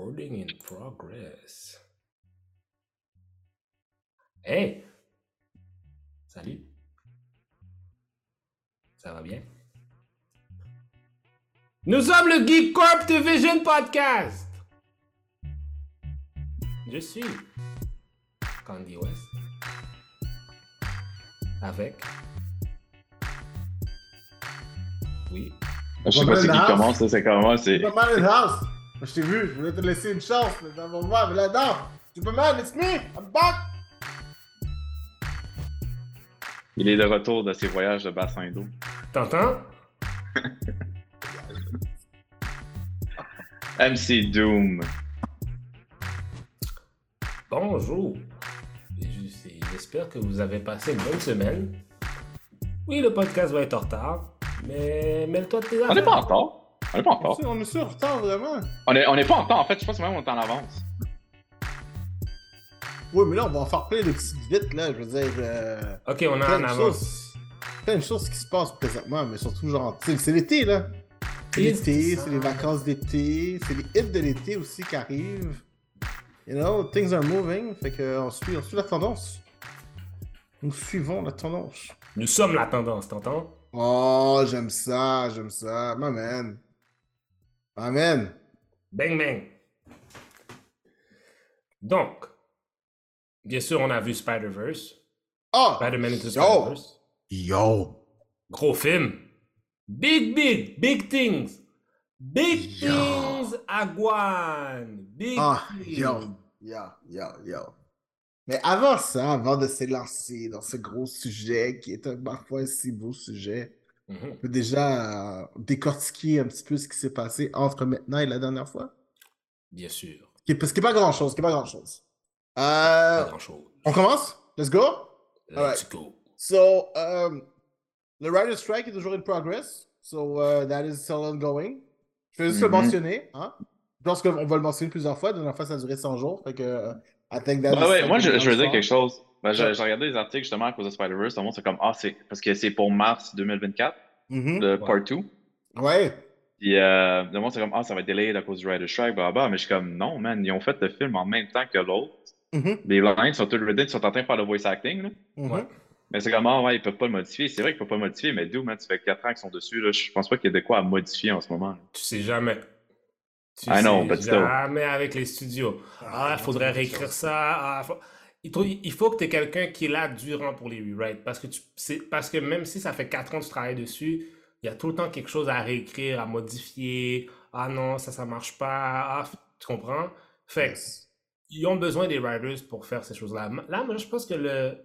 Recording in progress. Hey! Salut! Ça va bien? Nous sommes le Geek Corp Division Podcast! Je suis Candy West. Avec. Oui. Je sais pas c'est qui commence, c'est comment, c'est... Je t'ai vu, je voulais te laisser une chance, mais dans mon voir, mais là, non. Superman, it's me, I'm back. Il est de retour de ses voyages de bassin d'eau. T'entends? MC Doom. Bonjour. J'espère que vous avez passé une bonne semaine. Oui, le podcast va être en retard, mais mets-toi de tes affaires. On n'est pas en retard. On n'est pas en retard. On est en retard, vraiment. On est, on est pas en retard, en fait. Je pense même qu'on est en avance. Oui, mais là, on va en faire plein de petites vites, là. Je veux dire. Euh, Ok, on est plein en de avance. choses- Plein de choses qui se passent présentement, mais surtout, genre. C'est l'été, là. C'est l'été, c'est les vacances d'été, c'est les hits de l'été aussi qui arrivent. You know, things are moving. Fait que on suit, on suit la tendance. Nous suivons la tendance. Nous sommes la tendance, t'entends? Oh, j'aime ça, j'aime ça. My man. Man. Bang bang. Donc, bien sûr, on a vu Spider-Verse. Oh! Spider-Man Into Yo! Spider-Verse. Yo! Gros film. Big, big, big things. Big Yo. things, Aguan. Big Ah, things. yo! Yo, yo, yo. Mais avant ça, avant de se lancer dans ce gros sujet qui est un parfois un si beau sujet, Mhm. on peut déjà euh, décortiquer un petit peu ce qui s'est passé entre maintenant et la dernière fois? Bien sûr. Qui est- Parce qu'il n'y a pas grand-chose, pas grand-chose. Pas Euh, grand-chose. on commence? Let's go? Let's alright. go. So, um, the writer's strike est toujours in progress. So, uh, that is still ongoing. Je vais juste le Mhm. mentionner. Hein? Je pense qu'on va le mentionner plusieurs fois. La dernière fois, ça a duré 100 jours. Fait que, uh, I think that Ouais, moi, je, veux dire quelque chose. Ben, j'ai regardé des articles justement à cause de Spider-Verse. Tout le monde, c'est comme, ah, c'est parce que c'est pour mars 2024, Le part 2. Ouais. Puis, euh, le monde, c'est comme, ah, ça va être delayed à cause du Rider Strike, blablabla. Mais je suis comme, non, man, ils ont fait le film en même temps que l'autre. Mhm. Les lines sont toutes written, ils sont en train de faire le voice acting, là. Mhm. Ouais. Mais c'est comme, ah, ouais, ils peuvent pas le modifier. C'est vrai qu'ils peuvent pas le modifier, mais d'où, man, ça fait 4 ans qu'ils sont dessus, là. Je pense pas qu'il y ait de quoi à modifier en ce moment. là. Tu sais jamais. Tu I know, sais but still. jamais avec les studios. Ah, il faudrait réécrire ça. Ah, faut- Il faut, il faut que tu aies quelqu'un qui est là durant pour les rewrites. Parce que, tu... parce que même si ça fait 4 ans que tu travailles dessus, il y a tout le temps quelque chose à réécrire, à modifier. Ah non, ça, ça marche pas. Ah, tu comprends? Fait Yes. ils ont besoin des writers pour faire ces choses-là. Là, moi, je pense que le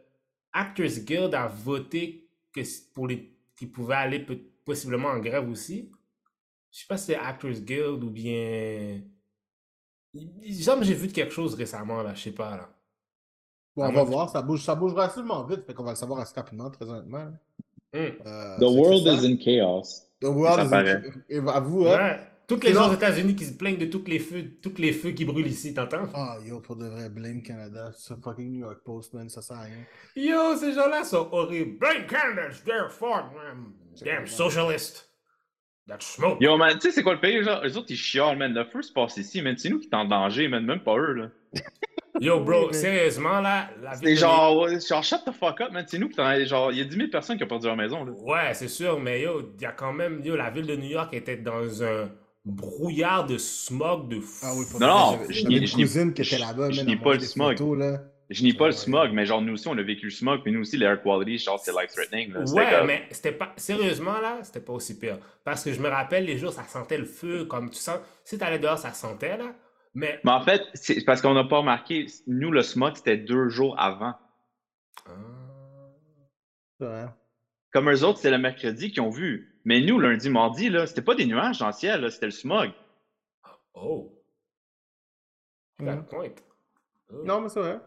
Actors Guild a voté que pour les qui pouvaient aller possiblement en grève aussi. Je sais pas si c'est Actors Guild ou bien. J'ai vu quelque chose récemment, là, je sais pas, là. Bon, Ah, on moi, va voir. Ça bouge, ça bouge relativement vite. Fait qu'on va le savoir assez rapidement, très honnêtement. Hum. Euh, The world is in chaos. The world Ça is in- paraît. Et à vous, hein? Toutes les gens aux États-Unis qui se plaignent de tous les feux, tous les feux qui brûlent ici, t'entends? Ah, yo, pour de vrai, blame Canada. Ce fucking New York Post, man, ça sert à rien. Yo, ces gens-là sont horribles. Blame Canada, it's their fault, man. Damn socialist. That smoke. Yo, man, tu sais, c'est quoi le pays, genre? Eux autres, ils chialent, man. Le feu se passe ici, man. C'est nous qui sommes en danger, man. Même pas eux, là. Yo, bro, mais- sérieusement, là, C'est genre, genre, shut the fuck up, man. C'est nous qui t'en- Genre, il y a 10 000 personnes qui ont perdu leur maison, là. Ouais, c'est sûr, mais yo, il y a quand même, yo, la ville de New York était dans un brouillard de smog de fou. Ah oui, pour Non, non, je elle pas le des smog. photos, là. Je nie pas le smog, mais genre, nous aussi, on a vécu le smog, puis nous aussi, l'air quality, genre, c'est life threatening, là. C'était Ouais, comme- mais c'était pas. Sérieusement, là, c'était pas aussi pire. Parce que je me rappelle, les jours, ça sentait le feu, comme tu sens. Si t'allais dehors, ça sentait, là. Mais. Mais en fait, c'est parce qu'on n'a pas remarqué, nous, le smog, c'était deux jours avant. Ah. Ouais. Comme eux autres, c'est le mercredi qu'ils ont vu. Mais nous, lundi, mardi, là, c'était pas des nuages dans le ciel, là, c'était le smog. Oh. Mhm. That point. Oh. Non, mais c'est vrai.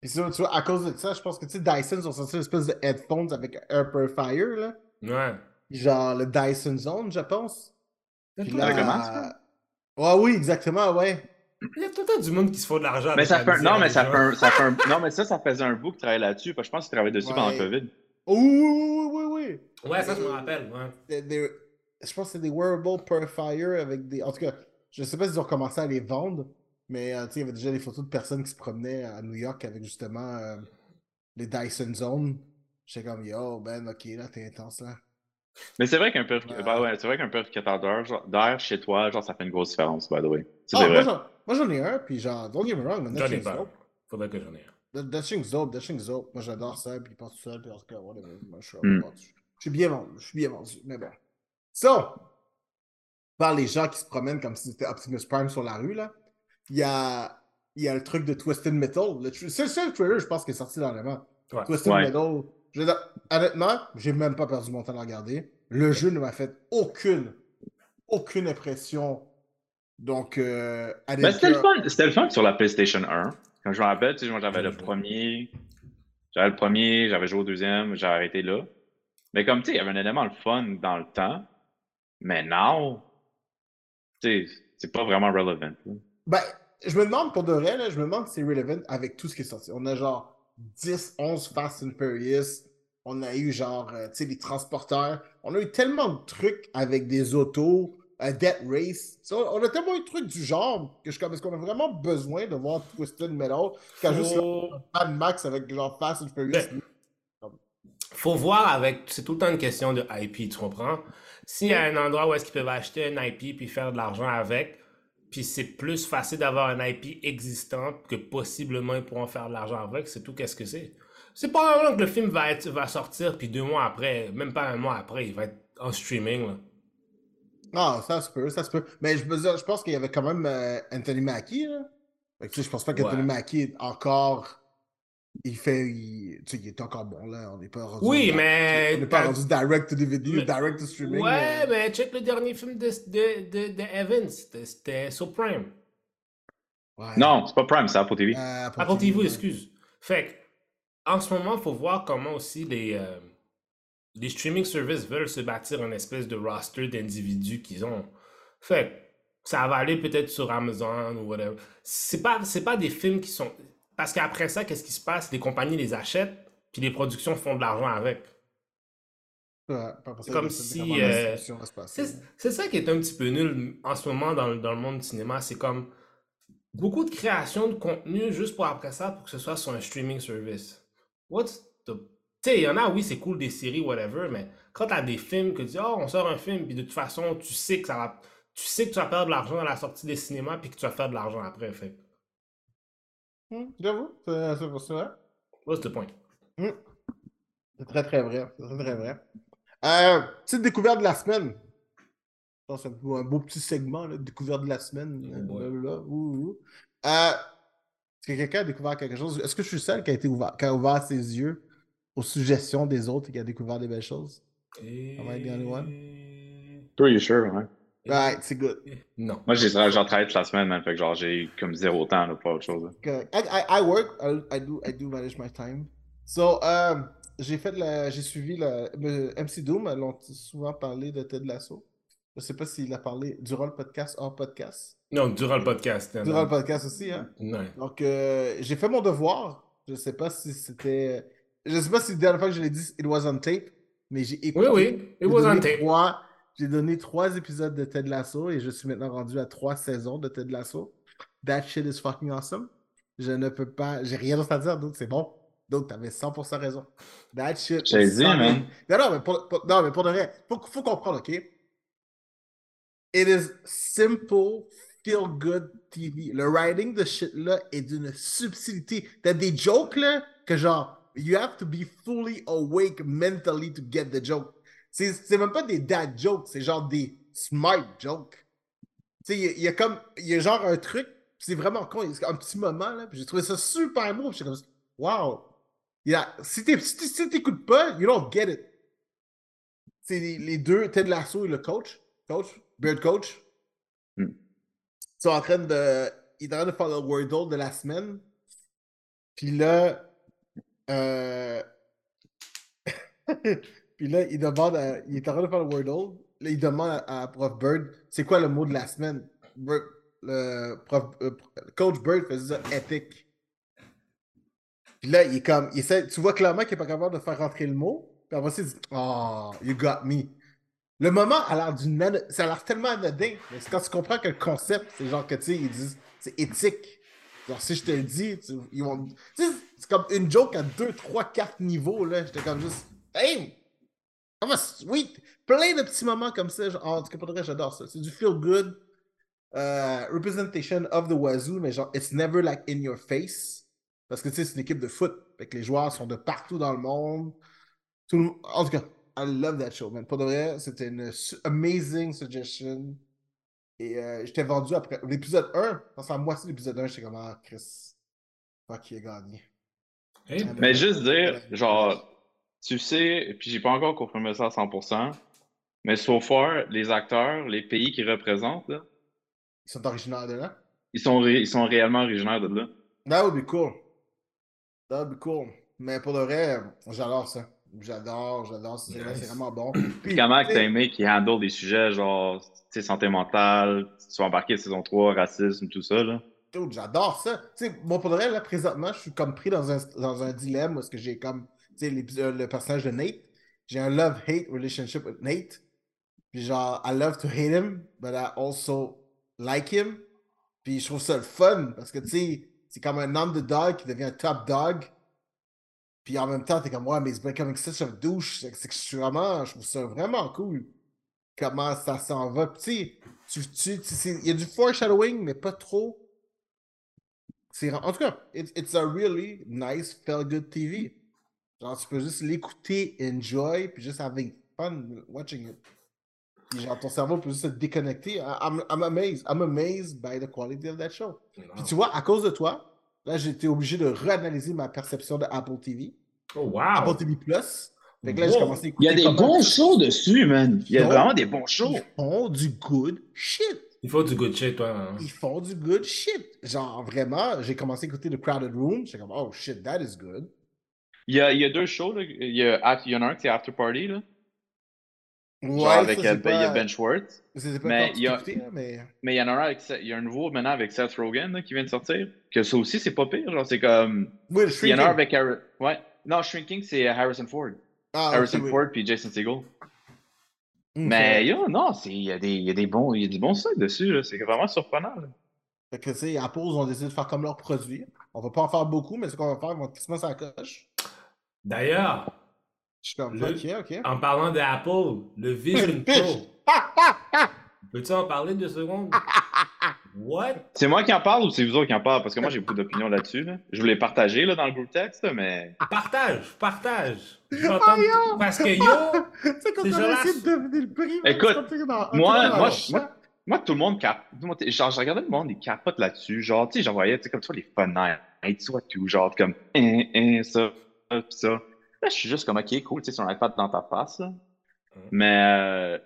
Puis ça, tu vois, à cause de ça, je pense que, tu sais, Dyson ont sorti une espèce de headphones avec air purifier, là. Ouais. Genre le Dyson Zone, je pense. Puis là... Ouais, oui, exactement, ouais. Il y a tout le temps du monde qui se fait de l'argent. Mais ça fait non, mais ça gens. fait un, ça fait un- non, mais ça, ça faisait un bout qu'ils travaillaient là-dessus, parce que je pense qu'ils travaillaient dessus pendant le. COVID. Oh, oui, oui, oui, oui. Ouais, ça, je me rappelle. Ouais. Des- des- je pense que c'est des wearable purifiers avec des. En tout cas, je sais pas s'ils ont commencé à les vendre, mais euh, tu sais, il y avait déjà des photos de personnes qui se promenaient à New York avec justement euh, les Dyson Zone. J'étais comme, yo, ben, ok, là, t'es intense, là. Mais c'est vrai qu'un peu, Ouais. bah ouais, c'est vrai qu'un purificateur d'air, chez toi, genre, ça fait une grosse différence, by the way. Ça, Ah, moi, vrai. Moi, j'en ai un, puis genre, don't get me wrong, man, that J'en ai pas. dope. Faudrait que j'en ai un. That, that thing's dope, that thing's dope. Moi, j'adore ça, puis il passe tout seul, puis en tout cas, whatever. Moi, je suis vendu. Je suis bien vendu, je suis bien vendu, mais bon. So, par les gens qui se promènent comme si c'était Optimus Prime sur la rue, là, il y a, il y a le truc de Twisted Metal. Le tr- C'est le seul trailer, je pense, qui est sorti dans le moment. Ouais. Twisted Ouais. Metal. Je honnêtement, j'ai même pas perdu mon temps à regarder. Le jeu ne m'a fait aucune, aucune impression. Donc, euh, Ben, c'était le fun, c'était le fun sur la PlayStation 1. Quand je me rappelle, tu sais, moi, j'avais le premier, j'avais le premier, j'avais joué au deuxième, j'ai arrêté là. Mais comme, tu sais, il y avait un élément le fun dans le temps. Mais now, tu sais, c'est pas vraiment relevant. là. Ben, je me demande pour de vrai, là, je me demande si c'est relevant avec tout ce qui est sorti. On a genre 10, 11 Fast and Furious. On a eu genre, euh, tu sais, les transporteurs. On a eu tellement de trucs avec des autos, euh, Death Race. Ça, on a tellement eu de trucs du genre que je suis comme, est-ce qu'on a vraiment besoin de voir Twisted Metal qu'à juste Mad Max avec genre Fast and Furious? Ben, faut voir avec. C'est tout le temps une question de IP, tu comprends? S'il y a un endroit où est-ce qu'ils peuvent acheter un IP puis faire de l'argent avec, puis c'est plus facile d'avoir un IP existant que possiblement ils pourront faire de l'argent avec, c'est tout qu'est-ce que c'est. C'est pas vraiment que le film va, être, va sortir puis deux mois après, même pas un mois après, il va être en streaming. Là. Ah, ça se peut, ça se peut. Mais je, veux dire, je pense qu'il y avait quand même euh, Anthony Mackie, là. Fait que, tu sais, je pense pas qu'Anthony Ouais. Mackie est encore. Il fait. Il, tu sais, il est encore bon, là. On n'est pas rendu. Oui, on mais. n'est pas rendu direct to DVD, Mais- direct to streaming. Ouais, euh. mais check le dernier film de, de, de, de Evans, c'était- sur Prime. Ouais. Non, c'est pas Prime, c'est Apple TV. Euh, Apple Apple TV, ouais. excuse. Fait que, en ce moment, il faut voir comment aussi les, euh, les streaming services veulent se bâtir une espèce de roster d'individus qu'ils ont. Fait ça va aller peut-être sur Amazon ou whatever. C'est pas, c'est pas des films qui sont. Parce qu'après ça, qu'est-ce qui se passe? Les compagnies les achètent, puis les productions font de l'argent avec. Ouais, pour ça, comme si, euh. C'est c'est ça qui est un petit peu nul en ce moment dans, le- dans le monde du cinéma. C'est comme beaucoup de création de contenu juste pour après ça, pour que ce soit sur un streaming service. What's the. Tu sais, il y en a, oui, c'est cool des séries, whatever, mais quand t'as des films que tu dis, oh, on sort un film, puis de toute façon, tu sais que ça va. Tu sais que tu vas perdre de l'argent à la sortie des cinémas, puis que tu vas faire de l'argent après. Fait que, Hmm, J'avoue, c'est c'est- c'est vrai. what's the point? Hmm. C'est très très vrai. C'est très très vrai. Euh, petite découverte de la semaine. Je pense c'est un beau- un beau petit segment, là, découverte de la semaine. Oh euh, ouh, ouh. Euh, Est-ce que quelqu'un a découvert quelque chose? Est-ce que je suis le seul qui a, été ouvert, qui a ouvert ses yeux? Aux suggestions des autres et qui a découvert des belles choses? Am I the only one? Pretty sure, ouais. Right, c'est good. Non. Moi, j'ai j'en travaille toute la semaine, man. Fait que genre, j'ai comme zéro temps, là, pour autre chose. I, I, I work, I, I do, I do manage my time. So, euh, j'ai fait la, j'ai suivi le, le MC Doom, elles ont souvent parlé de Ted Lasso. Je sais pas s'il a parlé durant le podcast, hors podcast. Non, durant le podcast. Durant le non. podcast aussi, hein. Non. Donc, euh, j'ai fait mon devoir. Je sais pas si c'était, je sais pas si la dernière fois que je l'ai dit, it was on tape, mais j'ai Oui, écouté. oui, it j'ai was on donné tape. trois- J'ai donné trois épisodes de Ted Lasso et je suis maintenant rendu à trois saisons de Ted Lasso. That shit is fucking awesome. Je ne peux pas. J'ai rien d'autre à dire, donc c'est bon. Donc, t'avais 100% raison. That shit. J'ai is dit, man. Non, non, mais pour, pour- non, mais pour de vrai, faut, faut comprendre, OK? It is simple, feel good TV. Le writing de shit là est d'une subtilité. T'as des jokes là que genre, you have to be fully awake mentally to get the joke. C'est c'est même pas des dad jokes, c'est genre des smart jokes. Tu sais, il y a- il y, a comme, il y a genre un truc, c'est vraiment con, il y a un petit moment là, puis j'ai trouvé ça super beau, puis j'étais comme, wow. Si t'es- si t'écoutes pas, you don't get it. C'est les, les deux, Ted Lasso et le coach, coach, Bird Coach, Hmm. sont en train de, ils sont en train de faire le Wordle de la semaine. Puis là, euh, puis là, il demande, à- il est en train de faire le Wordle. Là, il demande à, Prof Bird, c'est quoi le mot de la semaine? Le prof, euh, Coach Bird faisait ça épique. Puis là, il est comme, il tu vois clairement qu'il est pas capable de faire rentrer le mot. Puis après il dit, oh, you got me. Le moment a l'air d'une Ça a l'air tellement anodin, mais c'est quand tu comprends que le concept, c'est genre que tu sais, ils disent c'est éthique. Genre, si je te le dis, ils vont. C'est comme une joke à 2, 3, 4 niveaux, là. J'étais comme juste. Hey! Comment sweet! Plein de petits moments comme ça. genre, en tout cas, pour vrai, j'adore ça. C'est du feel good. euh, representation of the Wazoo, mais genre, it's never like in your face. Parce que tu sais, c'est une équipe de foot. Fait que les joueurs sont de partout dans le monde. En tout cas, I love that show, man. Pour de vrai, c'était une amazing suggestion. Et euh, j'étais vendu après l'épisode 1. Dans la moitié de l'épisode 1, j'étais comme, ah, Chris. Fuck, qui a gagné. Hey, Mais juste dire, genre, tu sais, puis j'ai pas encore confirmé ça à 100%, mais so far, les acteurs, les pays qu'ils représentent, là, Ils sont originaires de là? ils sont, ré- ils sont réellement originaires de là. That would be cool. That would be cool. Mais pour de vrai, j'adore ça. J'adore, j'adore. C'est Nice. c'est vraiment bon. Puis, Comment que tu sais, t'as aimé qu'ils handle des sujets genre, tu sais, santé mentale, tu sois embarqué saison 3, racisme, tout ça, là? J'adore ça. Tu sais, moi, pour vrai, là, présentement, je suis comme pris dans un, dans un dilemme parce que j'ai comme, tu sais, l'épisode- le personnage de Nate. J'ai un love-hate relationship with Nate. Puis genre, I love to hate him, but I also like him. Puis je trouve ça le fun parce que, tu sais, c'est comme un underdog qui devient un top dog. Puis en même temps, t'es comme, ouais, mais it's becoming such a douche. C'est c'est que je suis vraiment, je trouve ça vraiment cool. Comment ça s'en va. Puis tu sais, c'est- il y a du foreshadowing, mais pas trop. C'est, en tout cas, it's, it's a really nice, feel good TV. Genre, tu peux juste l'écouter, enjoy, puis juste having fun watching it. Puis genre, ton cerveau peut juste se déconnecter. I'm, I'm amazed. I'm amazed by the quality of that show. Puis tu vois, à cause de toi, là, j'ai été obligé de réanalyser ma perception de Apple TV. Oh, Apple wow! TV Plus. Fait que là, j'ai commencé à Il écouter. y a des bons ils shows dessus, man. Il y a vraiment des bons shows. font du good shit. Il faut du good shit, toi. hein. Ils font du good shit. Genre, vraiment, j'ai commencé à écouter The Crowded Room. J'étais comme, oh shit, that is good. Il y a, il y a deux shows, là. Il y, a, il y en a un qui c'est After Party, là. Ouais, Genre avec ça, euh, c'est il y a pas- Ben mais il y a- mais. Mais il y en a un avec, Seth- il y a un nouveau maintenant avec Seth Rogen là, qui vient de sortir. Que ça aussi, c'est pas pire. Genre, c'est comme. Oui, le Il y en a un Shrinking. avec Harrison. Ouais. Non, Shrinking, c'est Harrison Ford. Ah, Harrison. Ford puis Jason Segel. Mais yo, non, c'est- il y, a des, il y a des bons, il y a du bon stock dessus. C'est vraiment surprenant. là. Fait que, tu sais, Apple, ils ont décidé de faire comme leur produit. On va pas en faire beaucoup, mais ce qu'on va faire, ils vont quasiment ça coche. D'ailleurs, Je suis comme, Le- ok, ok. en parlant d'Apple, le Vision. Pro, peux-tu en parler deux secondes? What? C'est moi qui en parle ou c'est vous autres qui en parlent? Parce que moi, j'ai beaucoup d'opinions là-dessus. Là. Je voulais partager là, dans le groupe texte, mais. Partage, partage. Parce que yo, tu sais, quand C'est on a essayé de deviner le prix, Écoute, c'est dans- moi- dans moi, je-. Moi, tout le monde cap. Genre, je regardais le monde, ils capotent là-dessus. Genre, tu sais, j'en voyais, tu sais, comme toi, les fenêtres, tu vois tout, genre, comme, hein, hein, ça, ça, pis ça. Là, je suis juste comme, ok, cool, tu sais, sur un iPad dans ta face, là. Mais, euh,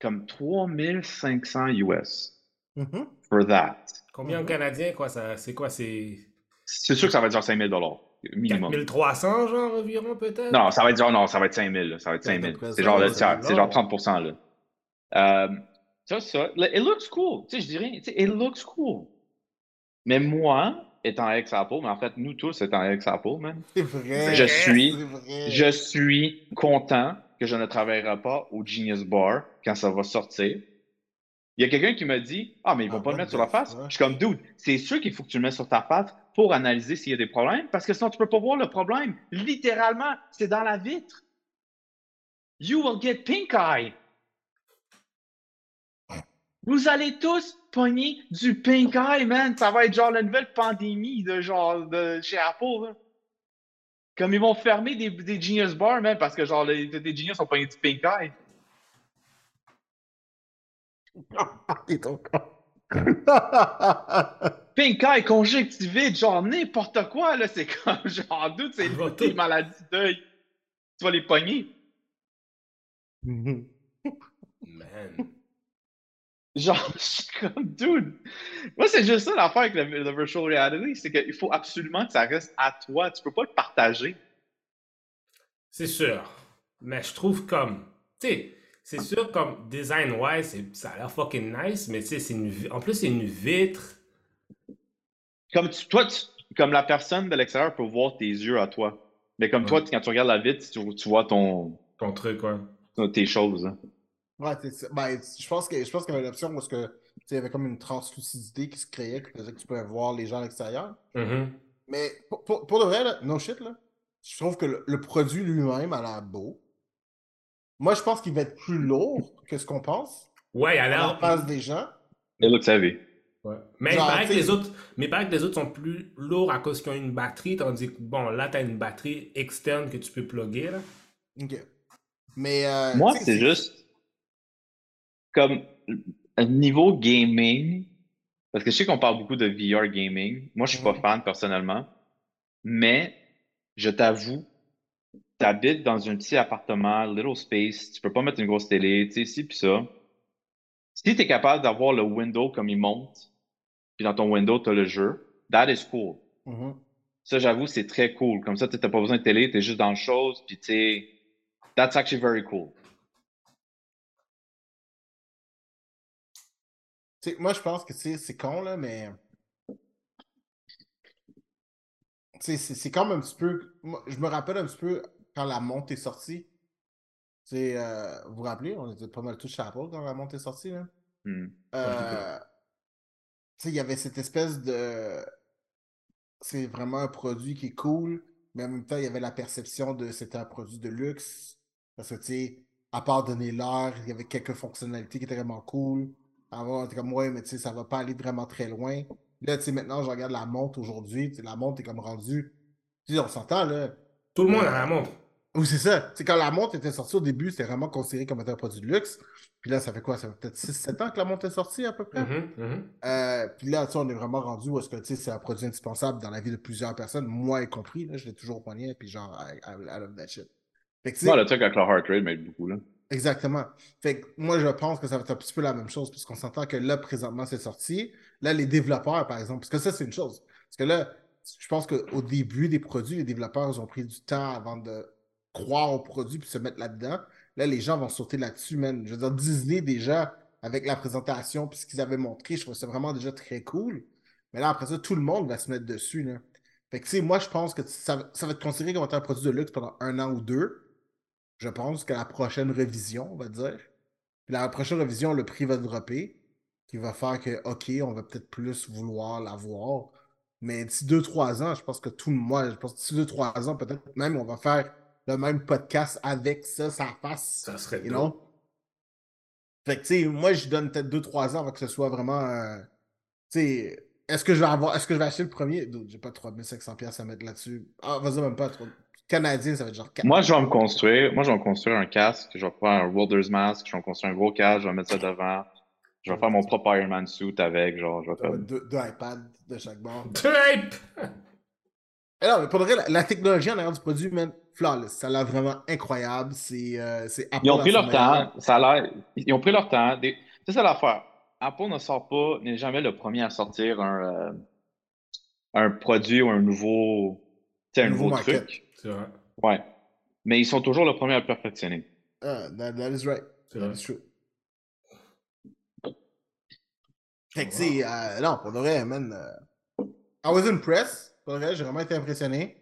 comme 3500 US Mhm. for that. combien en canadien, quoi, ça, c'est quoi, c'est C'est sûr que ça va être genre 5000 minimum. 4300, genre, environ, peut-être? Non, ça va être genre, non, ça va être 5000, là, ça va être Ouais, 5000. d'après C'est ça, genre, ouais, là, ça c'est genre 30%, là. Euh, ça, ça, it looks cool. Tu sais, je dirais, tu sais, it looks cool. Mais moi, étant ex-Apple, mais en fait, nous tous étant ex-Apple, man, C'est vrai. Je suis- c'est vrai. je suis content que je ne travaillerai pas au Genius Bar quand ça va sortir. Il y a quelqu'un qui m'a dit Ah, mais ils vont Ah, pas le mettre sur the la face. Je suis comme, dude, c'est sûr qu'il faut que tu le mettes sur ta face pour analyser s'il y a des problèmes, parce que sinon tu peux pas voir le problème. Littéralement, c'est dans la vitre. You will get pink eye. Vous allez tous pogner du pink eye, man. Ça va être genre la nouvelle pandémie de genre de chez Apple. Là. Comme ils vont fermer des, des Genius Bars, man, parce que genre les, des Genius ont pogné du pink eye. T'es ton con. Pink eye, conjonctivite, genre n'importe quoi, là. C'est comme genre doute, c'est des tout- maladies d'œil. Tu vas les pogner. Mhm. Man. Genre, je suis comme, dude. Moi, c'est juste ça l'affaire avec le, le virtual reality, c'est qu'il faut absolument que ça reste à toi. Tu peux pas le partager. C'est sûr. Mais je trouve comme. Tu sais, c'est sûr comme design-wise, ça a l'air fucking nice, mais tu sais, c'est une. vi- En plus, c'est une vitre. Comme tu, toi, tu- comme la personne de l'extérieur peut voir tes yeux à toi. Mais comme toi, Ouais. quand tu regardes la vitre, tu, tu vois ton. Ton truc, quoi. tes choses. Hein. Ouais, ben, je pense que je pense qu'il y avait l'option parce que il y avait comme une translucidité qui se créait qui faisait que tu pouvais voir les gens à l'extérieur. Mm-hmm. Mais pour, pour, le vrai, là, no shit, là, je trouve que le, produit lui-même a l'air beau. Moi, je pense qu'il va être plus lourd que ce qu'on pense. Ouais, alors. À la des gens. It looks heavy. Ouais. Mais, il paraît que les autres, mais que les autres sont plus lourds à cause qu'ils ont une batterie, tandis que, bon, là, tu as une batterie externe que tu peux plugger. Là. OK. Mais. Euh, Moi, c'est juste. Comme. Niveau gaming. Parce que je sais qu'on parle beaucoup de VR gaming. Moi, je suis pas fan personnellement. Mais, je t'avoue, tu habites dans un petit appartement, little space, tu peux pas mettre une grosse télé, tu sais, ci puis ça. Si tu es capable d'avoir le window comme il monte, puis dans ton window, tu as le jeu, that is cool. Mm-hmm. Ça, j'avoue, c'est très cool. Comme ça, tu n'as pas besoin de télé, tu es juste dans le chose, puis tu sais, that's actually very cool. Moi, je pense que c'est con, là, mais. C'est comme un petit peu. je me rappelle un petit peu quand la monte est sortie. Euh, vous vous rappelez, on était pas mal tous Apple quand la monte est sortie. Là. Hmm. Euh, il y avait cette espèce de. C'est vraiment un produit qui est cool, mais en même temps, il y avait la perception de c'était un produit de luxe. Parce que, tu sais, à part donner l'heure, il y avait quelques fonctionnalités qui étaient vraiment cool. Avant, on était comme, ouais, mais tu sais, ça va pas aller vraiment très loin. Là, tu sais, maintenant, je regarde la montre aujourd'hui. La montre est comme rendue. Tu sais, on s'entend, là. Tout le monde a la montre. Oui, c'est ça. C'est quand la montre était sortie au début, c'était vraiment considéré comme un produit de luxe. Puis là, ça fait quoi? Ça fait peut-être 6-7 ans que la montre est sortie à peu près? Mm-hmm, mm-hmm. Euh, puis là, on est vraiment rendu où est-ce que c'est un produit indispensable dans la vie de plusieurs personnes, moi y compris. Là, je l'ai toujours au poignet, puis genre, I, love that shit. Fait que, le truc avec la heart rate m'aide beaucoup. Là. Exactement. Fait que moi, je pense que ça va être un petit peu la même chose, puisqu'on s'entend que là, présentement, c'est sorti. Là, les développeurs, par exemple, parce que ça, c'est une chose. Parce que là, je pense qu'au début des produits, les développeurs ont pris du temps avant de croire au produit puis se mettre là-dedans. Là, les gens vont sauter là-dessus, man. Je veux dire, Disney, déjà, avec la présentation puis ce qu'ils avaient montré, je trouve ça vraiment déjà très cool. Mais là, après ça, tout le monde va se mettre dessus. Là. Fait que, tu sais, moi, je pense que ça, va être considéré comme un produit de luxe pendant un an ou deux. Je pense qu'à la prochaine révision, on va dire. Puis la prochaine révision, le prix va dropper, qui va faire que, OK, on va peut-être plus vouloir l'avoir. Mais d'ici deux, trois ans, je pense que tout le monde, je pense que d'ici deux, trois ans, peut-être même, on va faire le même podcast avec ça, ça passe. Ça serait know? Fait que, tu sais, moi, je donne peut-être 2-3 ans avant que ce soit vraiment. Euh, tu sais, est-ce que je vais avoir. Est-ce que je vais acheter le premier? J'ai pas 3500$ à mettre là-dessus. Ah, vas-y, même pas. Canadien, ça va être genre 4 Moi, je vais me construire. Moi, je vais me construire un casque. Je vais faire un Wilder's Mask. Je vais me construire un gros casque. Je vais mettre ça devant. Je vais faire mon propre Iron Man suit avec. Genre, je vais faire... deux, deux iPads de chaque bord. Deux iPads! Eh non, mais pour vrai, la, technologie en arrière du produit, man, flawless. Ça a l'air vraiment incroyable. C'est euh, Ils ont pris leur temps. Ça a l'air. Ils ont pris leur temps. C'est ça l'affaire. Apple ne sort pas, n'est jamais le premier à sortir un, euh, un produit ou un nouveau, un, nouveau, truc. C'est vrai. Ouais. Mais ils sont toujours le premier à le perfectionner. Uh, that, that, is right. That is true. Fait que, wow. euh, non, pour le vrai, man, uh, I was impressed j'ai vraiment été impressionné.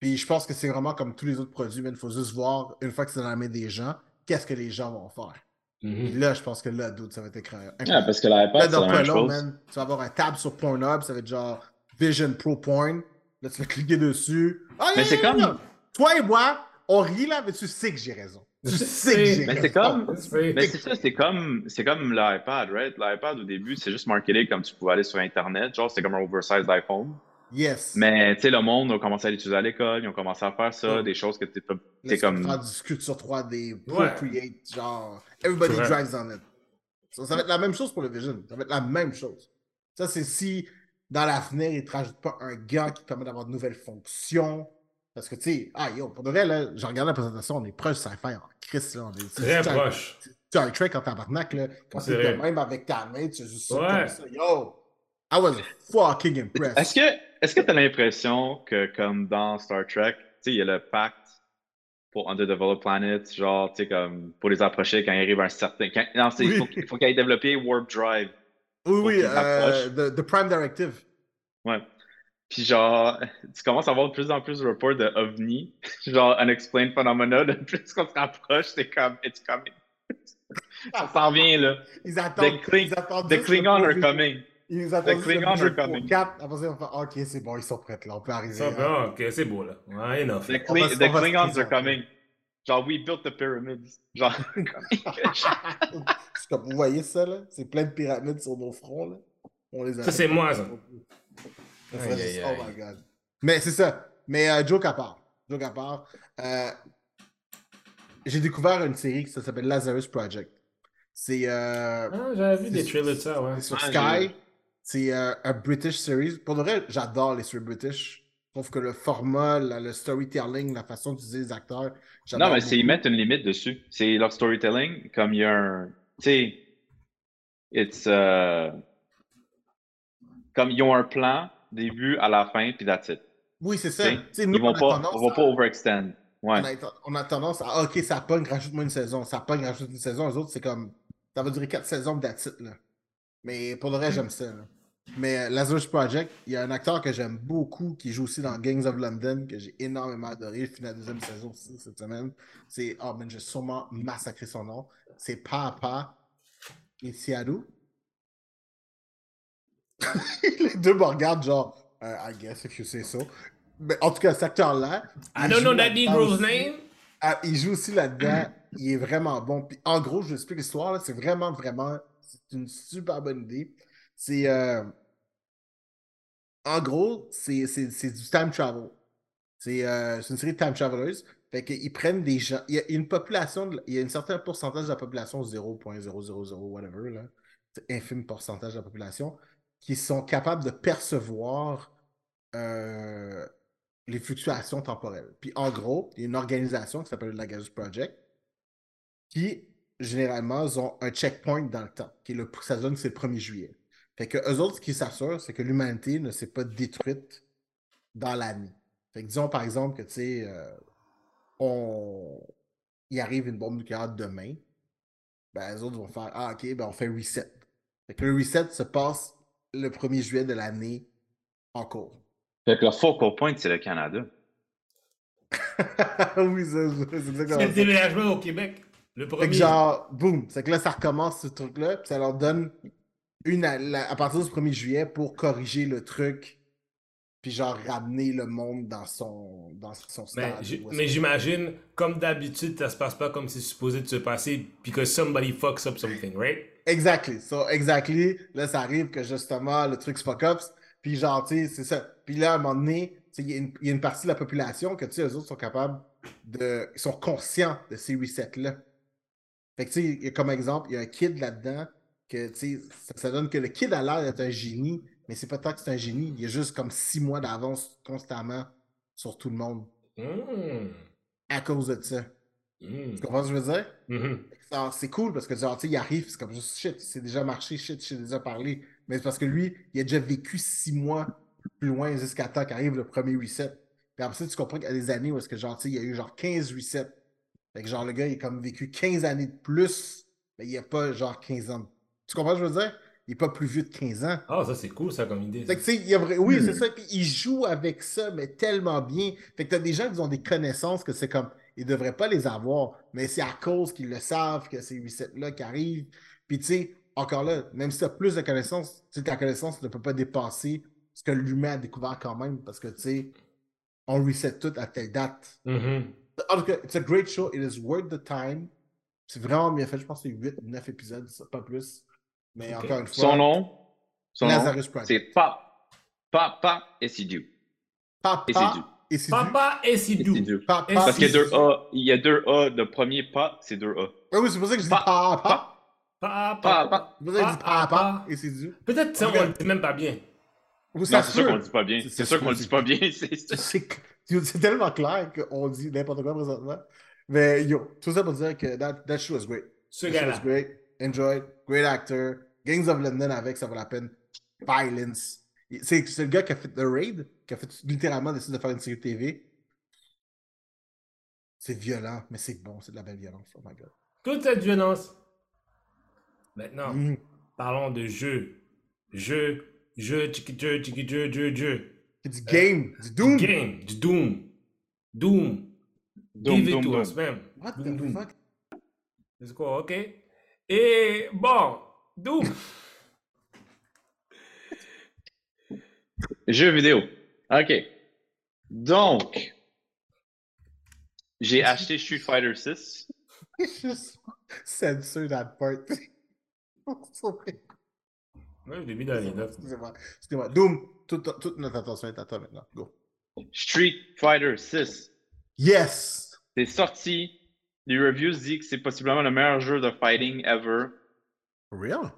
Puis je pense que c'est vraiment comme tous les autres produits, mais il faut juste voir, une fois que c'est dans la main des gens, qu'est-ce que les gens vont faire. Mm-hmm. Là, je pense que là, d'autres, ça va être incroyable. Ah, parce que l'iPad, c'est la même chose. Man, tu vas avoir un tab sur Pornhub, ça va être genre Vision Pro Porn. Là, tu vas cliquer dessus. Ah, mais c'est comme... Toi et moi, on rit là, mais tu sais que j'ai raison. Tu sais que j'ai raison. Mais c'est comme... mais c'est ça, c'est comme, c'est comme l'iPad, right? L'iPad, au début, c'est juste marketé comme tu pouvais aller sur Internet. Genre, c'est comme un oversized iPhone. Yes. Mais tu sais, le monde a commencé à l'utiliser à l'école, ils ont commencé à faire ça, des choses que tu es comme. Faire du sculpture 3D, Procreate, genre, everybody drives on it. Ça, va être la même chose pour le Vision. Ça va être la même chose. Ça, c'est si dans l'avenir, ils ne te rajoutent pas un gant qui te permet d'avoir de nouvelles fonctions. Parce que, tu sais, ah yo, pour de vrai, là, j'ai regardé la présentation, on est proche de sci-fi en Chris, là. On est, Très proche. Tu as un trick en tabarnak, là. Quand tu es même avec ta main, tu as juste ça comme ça. Yo! I was fucking impressed. Est-ce que est-ce que tu as l'impression que, comme dans Star Trek, il y a le pacte pour Underdeveloped Planet, genre, tu sais, comme pour les approcher quand ils arrivent à un certain. Non, il faut, faut qu'ils aient développé Warp Drive. Oui, oui, euh, the, Prime Directive. Ouais. Puis genre, tu commences à avoir de plus en plus de reports de OVNI, genre unexplained phenomena, de plus qu'on se rapproche, c'est comme, it's coming. Ça s'en vient, là. Ils attendent. The, Kling- ils attendent the Klingons are coming. Ils attendent The Klingons are coming. quatre. Après ça, faire OK, c'est bon, ils sont prêts là. On peut arriver. Ça, hein. ok, c'est beau là. Ouais, enough. The, Kling- the Klingons are coming. Genre, we built the pyramids. Genre, C'est comme, vous voyez ça, là? C'est plein de pyramides sur nos fronts, là. On les a Ça, c'est moi, ça. Ça serait Aïe, juste- aïe, Oh my god. Mais c'est ça. Mais euh, joke à part. Joke à part. euh, J'ai découvert une série qui s'appelle Lazarus Project. C'est euh, Ah, j'avais vu des trailers de ça, ouais. c'est sur Ah, Sky. C'est euh, un British series. Pour de vrai, j'adore les séries British. Je trouve que le format, la- le storytelling, la façon d'utiliser les acteurs. non, mais c'est, ils mettent une limite dessus. C'est leur storytelling, comme il y a un. Tu sais, it's. euh, comme ils ont un plan, début à la fin, puis that's it. Oui, c'est ça. Nous, Ils vont pas, on va à- pas overextend. Ouais. On a, on a tendance à, ah, ok, ça pogne, rajoute-moi une saison. Ça pogne, rajoute une saison. Les autres, c'est comme, ça va durer quatre saisons that's it, là. Mais pour le reste, j'aime ça, là. Mais euh, Lazarus Project, il y a un acteur que j'aime beaucoup qui joue aussi dans Gangs of London, que j'ai énormément adoré. Il finit la deuxième saison aussi cette semaine. C'est, oh man, j'ai sûrement massacré son nom. C'est Papa Etiadou. Les deux me regardent genre, euh, I guess if you say so. Mais en tout cas, cet acteur-là. I don't know that Negro's aussi. name. Ah, il joue aussi là-dedans. il est vraiment bon. Puis, en gros, je vous explique l'histoire. C'est vraiment, vraiment. C'est une super bonne idée. C'est. euh, En gros, c'est du time travel. C'est euh, c'est une série de time travelers. Fait qu'ils prennent des gens. Il y a une population. Il y a un certain pourcentage de la population, 0.000, whatever, là. Infime pourcentage de la population, qui sont capables de percevoir euh, les fluctuations temporelles. Puis en gros, il y a une organisation qui s'appelle le Lagasus Project qui, généralement, ont un checkpoint dans le temps. Qui est le, ça donne c'est le 1er juillet. Fait que eux autres, ce qui s'assurent, c'est que l'humanité ne s'est pas détruite dans la nuit. Fait que disons par exemple que, tu sais, euh, on... il arrive une bombe nucléaire demain. Ben, les autres vont faire Ah, ok, ben on fait reset. Fait que le reset se passe le 1er juillet de l'année en cours. Fait que leur focal point, c'est le Canada. oui, c'est exactement C'est le déménagement au Québec. Le Fait que premier. genre, boum, c'est que là, ça recommence ce truc-là, puis ça leur donne une à, la- à partir du 1er juillet pour corriger le truc, puis genre ramener le monde dans son, dans son Mais, stade. mais j'imagine, comme d'habitude, ça se passe pas comme c'est supposé de se passer, because somebody fucks up something, right? Exactly. So, exactly. Là, ça arrive que justement, le truc se fuck up. Puis genre, tu sais, c'est ça. Puis là, à un moment donné, il y, a une- il y a une partie de la population que, tu sais, eux autres sont capables de. Ils sont conscients de ces resets-là. Fait que, tu sais, comme exemple, il y a un kid là-dedans que, tu sais, ça, ça donne que le kid a l'air d'être un génie, mais c'est pas tant que c'est un génie. Il y a juste comme six mois d'avance constamment sur tout le monde Mm. à cause de ça. Mm. Tu comprends ce que je veux dire? Mhm. Alors, c'est cool parce que genre, tu sais, il arrive, c'est comme juste shit, c'est déjà marché, shit, j'ai déjà parlé. Mais c'est parce que lui, il a déjà vécu six mois plus loin jusqu'à temps qu'arrive le premier reset. Puis après ça, tu comprends qu'il y a des années où est-ce que genre, tu sais, il y a eu genre 15 resets. Fait que genre, le gars, il a comme vécu 15 années de plus, mais il a pas genre 15 ans. Tu comprends ce que je veux dire? Il est pas plus vieux de 15 ans. Ah, ça c'est cool, ça, comme idée. Fait que, tu sais, il y a vrai- Oui, c'est ça. Puis il joue avec ça, mais tellement bien. Fait que t'as des gens qui ont des connaissances que c'est comme. Ils devraient pas les avoir, mais c'est à cause qu'ils le savent que ces resets-là qui arrivent. Puis, tu sais, encore là, même si tu as plus de connaissances, tu sais, ta connaissance ne peut pas dépasser ce que l'humain a découvert quand même, parce que, tu sais, on reset tout à telle date. Mhm. En tout cas, it's a great show. It is worth the time. C'est vraiment bien fait. Je pense que c'est 8 ou 9 épisodes, ça, pas plus. Mais encore une fois, Son nom, son nom, Lazarus c'est. Papa. Papa Et c'est du. et c'est du- Papa et Et Sidou. Sidiou. Papa Parce qu'il y a deux. A. Il y a deux A. Le premier pas, c'est deux A. Oui, oui, c'est pour ça que je dis Pa- papa. pa- Papa. Papa. C'est pour ça que je dis Papa. papa et c'est du. Peut-être ça, on le dit même pas bien. C'est sûr qu'on le dit pas bien. C'est- sûr qu'on le dit pas bien. C'est tellement clair qu'on dit n'importe quoi présentement. Mais yo, tout ça pour dire que that, that show was great. Ce That show was gars-là. Enjoyed. Great actor. Gangs of London avec, ça vaut la peine. Violence. C'est le gars qui a fait The Raid, qui a fait littéralement décidé de faire une série TV. C'est violent, mais c'est bon, c'est de la belle violence. Oh my god. Toute cette violence. Maintenant, Mhm. parlons de jeu. Jeu, jeu, tchiki, jeu, tchiki, jeu, jeu, jeu. C'est du game, du Doom. Game, du Doom. Doom. Doom, Give it Doom, to Doom. us, man. What Doom, the Doom. fuck? C'est quoi, ok? Et bon, Doom. Jeux vidéo. OK. Donc, j'ai acheté Street Fighter 6. Just censor that part. Ouais, je l'ai mis dans les notes. Excusez-moi. Excusez-moi. Doom, toute, toute notre attention est à toi maintenant. Go. Street Fighter 6. Yes! C'est sorti. Les reviews disent que c'est possiblement le meilleur jeu de fighting ever. For real?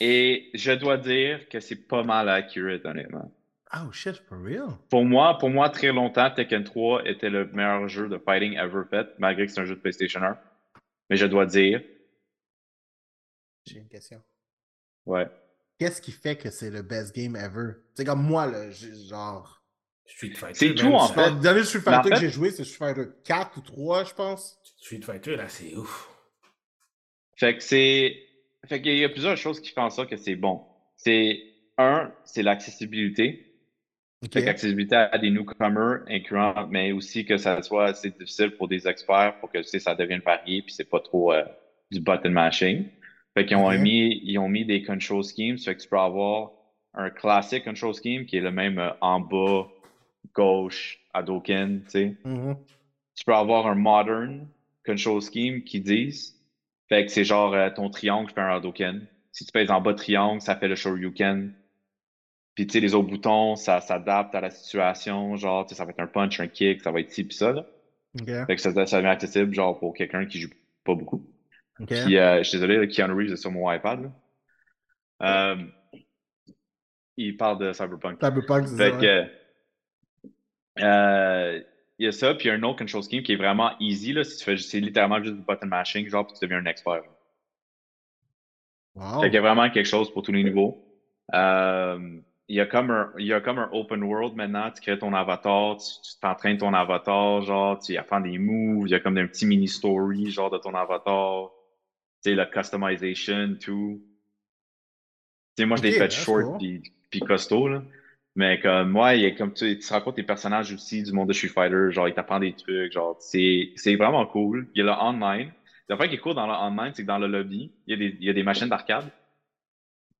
Et je dois dire que c'est pas mal accurate, honnêtement. Oh shit, for real? Pour moi, pour moi, très longtemps, Tekken 3 était le meilleur jeu de fighting ever fait, malgré que c'est un jeu de PlayStation 1. Mais je dois dire, J'ai une question. ouais. Qu'est-ce qui fait que c'est le best game ever? C'est comme moi, là, genre. Street Fighter. C'est tout, en fait. Le dernier Street Mais en Fighter que j'ai joué, c'est Street Fighter 4 ou 3, je pense. Street Fighter, là, c'est ouf. Fait que c'est. Fait qu'il y a plusieurs choses qui font en sorte que c'est bon. C'est un, c'est l'accessibilité. Fait qu'accessibilité à des newcomers, incluant, mais aussi que ça soit assez difficile pour des experts pour que tu sais, ça devienne varié puis c'est pas trop euh, du button mashing. Fait qu'ils ont mis, ils ont mis des control schemes. Fait que tu peux avoir un classic control scheme qui est le même euh, en bas, gauche, Hadoken, tu sais. Mhm. tu peux avoir un modern control scheme qui disent. Fait que c'est genre euh, ton triangle fait un Hadouken. Si tu pèses en bas triangle, ça fait le Shoryuken. Puis tu sais, les autres boutons, ça s'adapte à la situation. Genre, tu sais, ça va être un punch, un kick, ça va être ci pis ça. Là. Fait que ça, ça devient accessible, genre, pour quelqu'un qui joue pas beaucoup. Puis, euh, je suis désolé, là, Keanu Reeves est sur mon iPad. là. Euh, il parle de Cyberpunk. Cyberpunk, c'est Fait ça. ouais. que, euh, il y a ça, puis il y a un autre control scheme qui est vraiment easy, là. Si tu fais, c'est littéralement juste du button mashing, genre, puis tu deviens un expert. Wow. Fait qu'il y a vraiment quelque chose pour tous les niveaux. Euh, il y a comme un, il y a comme un open world maintenant. Tu crées ton avatar, tu, tu t'entraînes ton avatar, genre, tu apprends des moves, il y a comme un petit mini story, genre, de ton avatar. Tu sais, la customization, tout. Tu sais, moi, je l'ai Ok, fait short cool. puis, puis costaud, là. Mais comme moi, il y a comme tu, tu te rencontres tes personnages aussi du monde de Street Fighter, genre, ils t'apprennent des trucs, genre, c'est, c'est vraiment cool. Il y a le online. L'affaire qui est cool dans le online, c'est que dans le lobby, il y a des, il y a des machines d'arcade.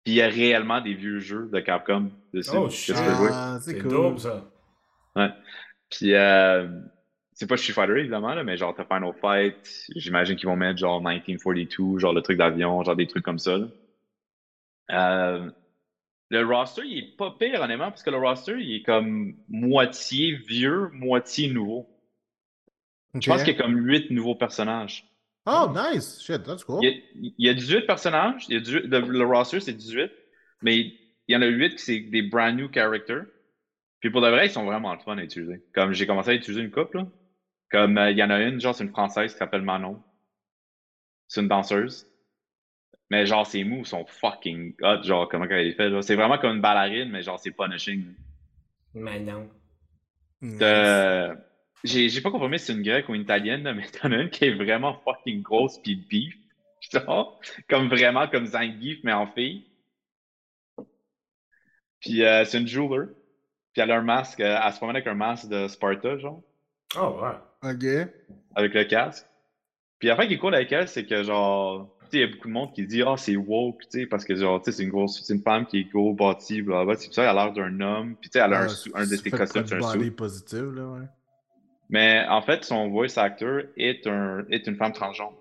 Puis il y a réellement des vieux jeux de Capcom dessus. Oh, que tu shit. peux jouer. Ah, c'est C'est cool. dope, ça. Puis euh, c'est pas Street Fighter évidemment, là, mais genre t'as Final Fight, j'imagine qu'ils vont mettre genre 1942, genre le truc d'avion, genre des trucs comme ça. là. Euh, le roster, il est pas pire honnêtement, parce que le roster, il est comme moitié vieux, moitié nouveau. Je pense qu'il y a comme 8 nouveaux personnages. Oh, nice. Shit, that's cool. Il y, a, il y a 18 personnages, il y a 18 le, le roster c'est 18, mais il y en a 8 qui c'est des brand new characters. Puis pour de vrai, ils sont vraiment le fun à utiliser. Comme j'ai commencé à utiliser une couple, là. Comme euh, il y en a une, genre c'est une française qui s'appelle Manon. C'est une danseuse. Mais genre ses moves sont fucking hot, genre comment elle est faite. là. C'est vraiment comme une ballerine, mais genre c'est punishing. Maintenant. Nice. Euh, j'ai j'ai pas confirmé si c'est une grecque ou une italienne, là, mais t'en as une qui est vraiment fucking grosse pis beef. Genre, comme vraiment comme Zangief, mais en fille. Puis euh, c'est une jeweler. Puis elle a un masque, euh, elle se promène avec un masque de Sparta, genre, Oh, ouais. Ok. avec le casque. Puis la fin qui est cool avec elle, c'est que genre, il y a beaucoup de monde qui dit, ah, c'est woke, tu sais, parce que genre, tu sais, c'est une grosse, c'est une femme qui est gros, bâtie, blablabla. C'est ça, elle a l'air d'un homme. Puis tu sais, elle a un, Ah, sou- un de ses costumes, un suit. positive, là, ouais. Mais en fait, son voice actor est, un, est une femme transgenre.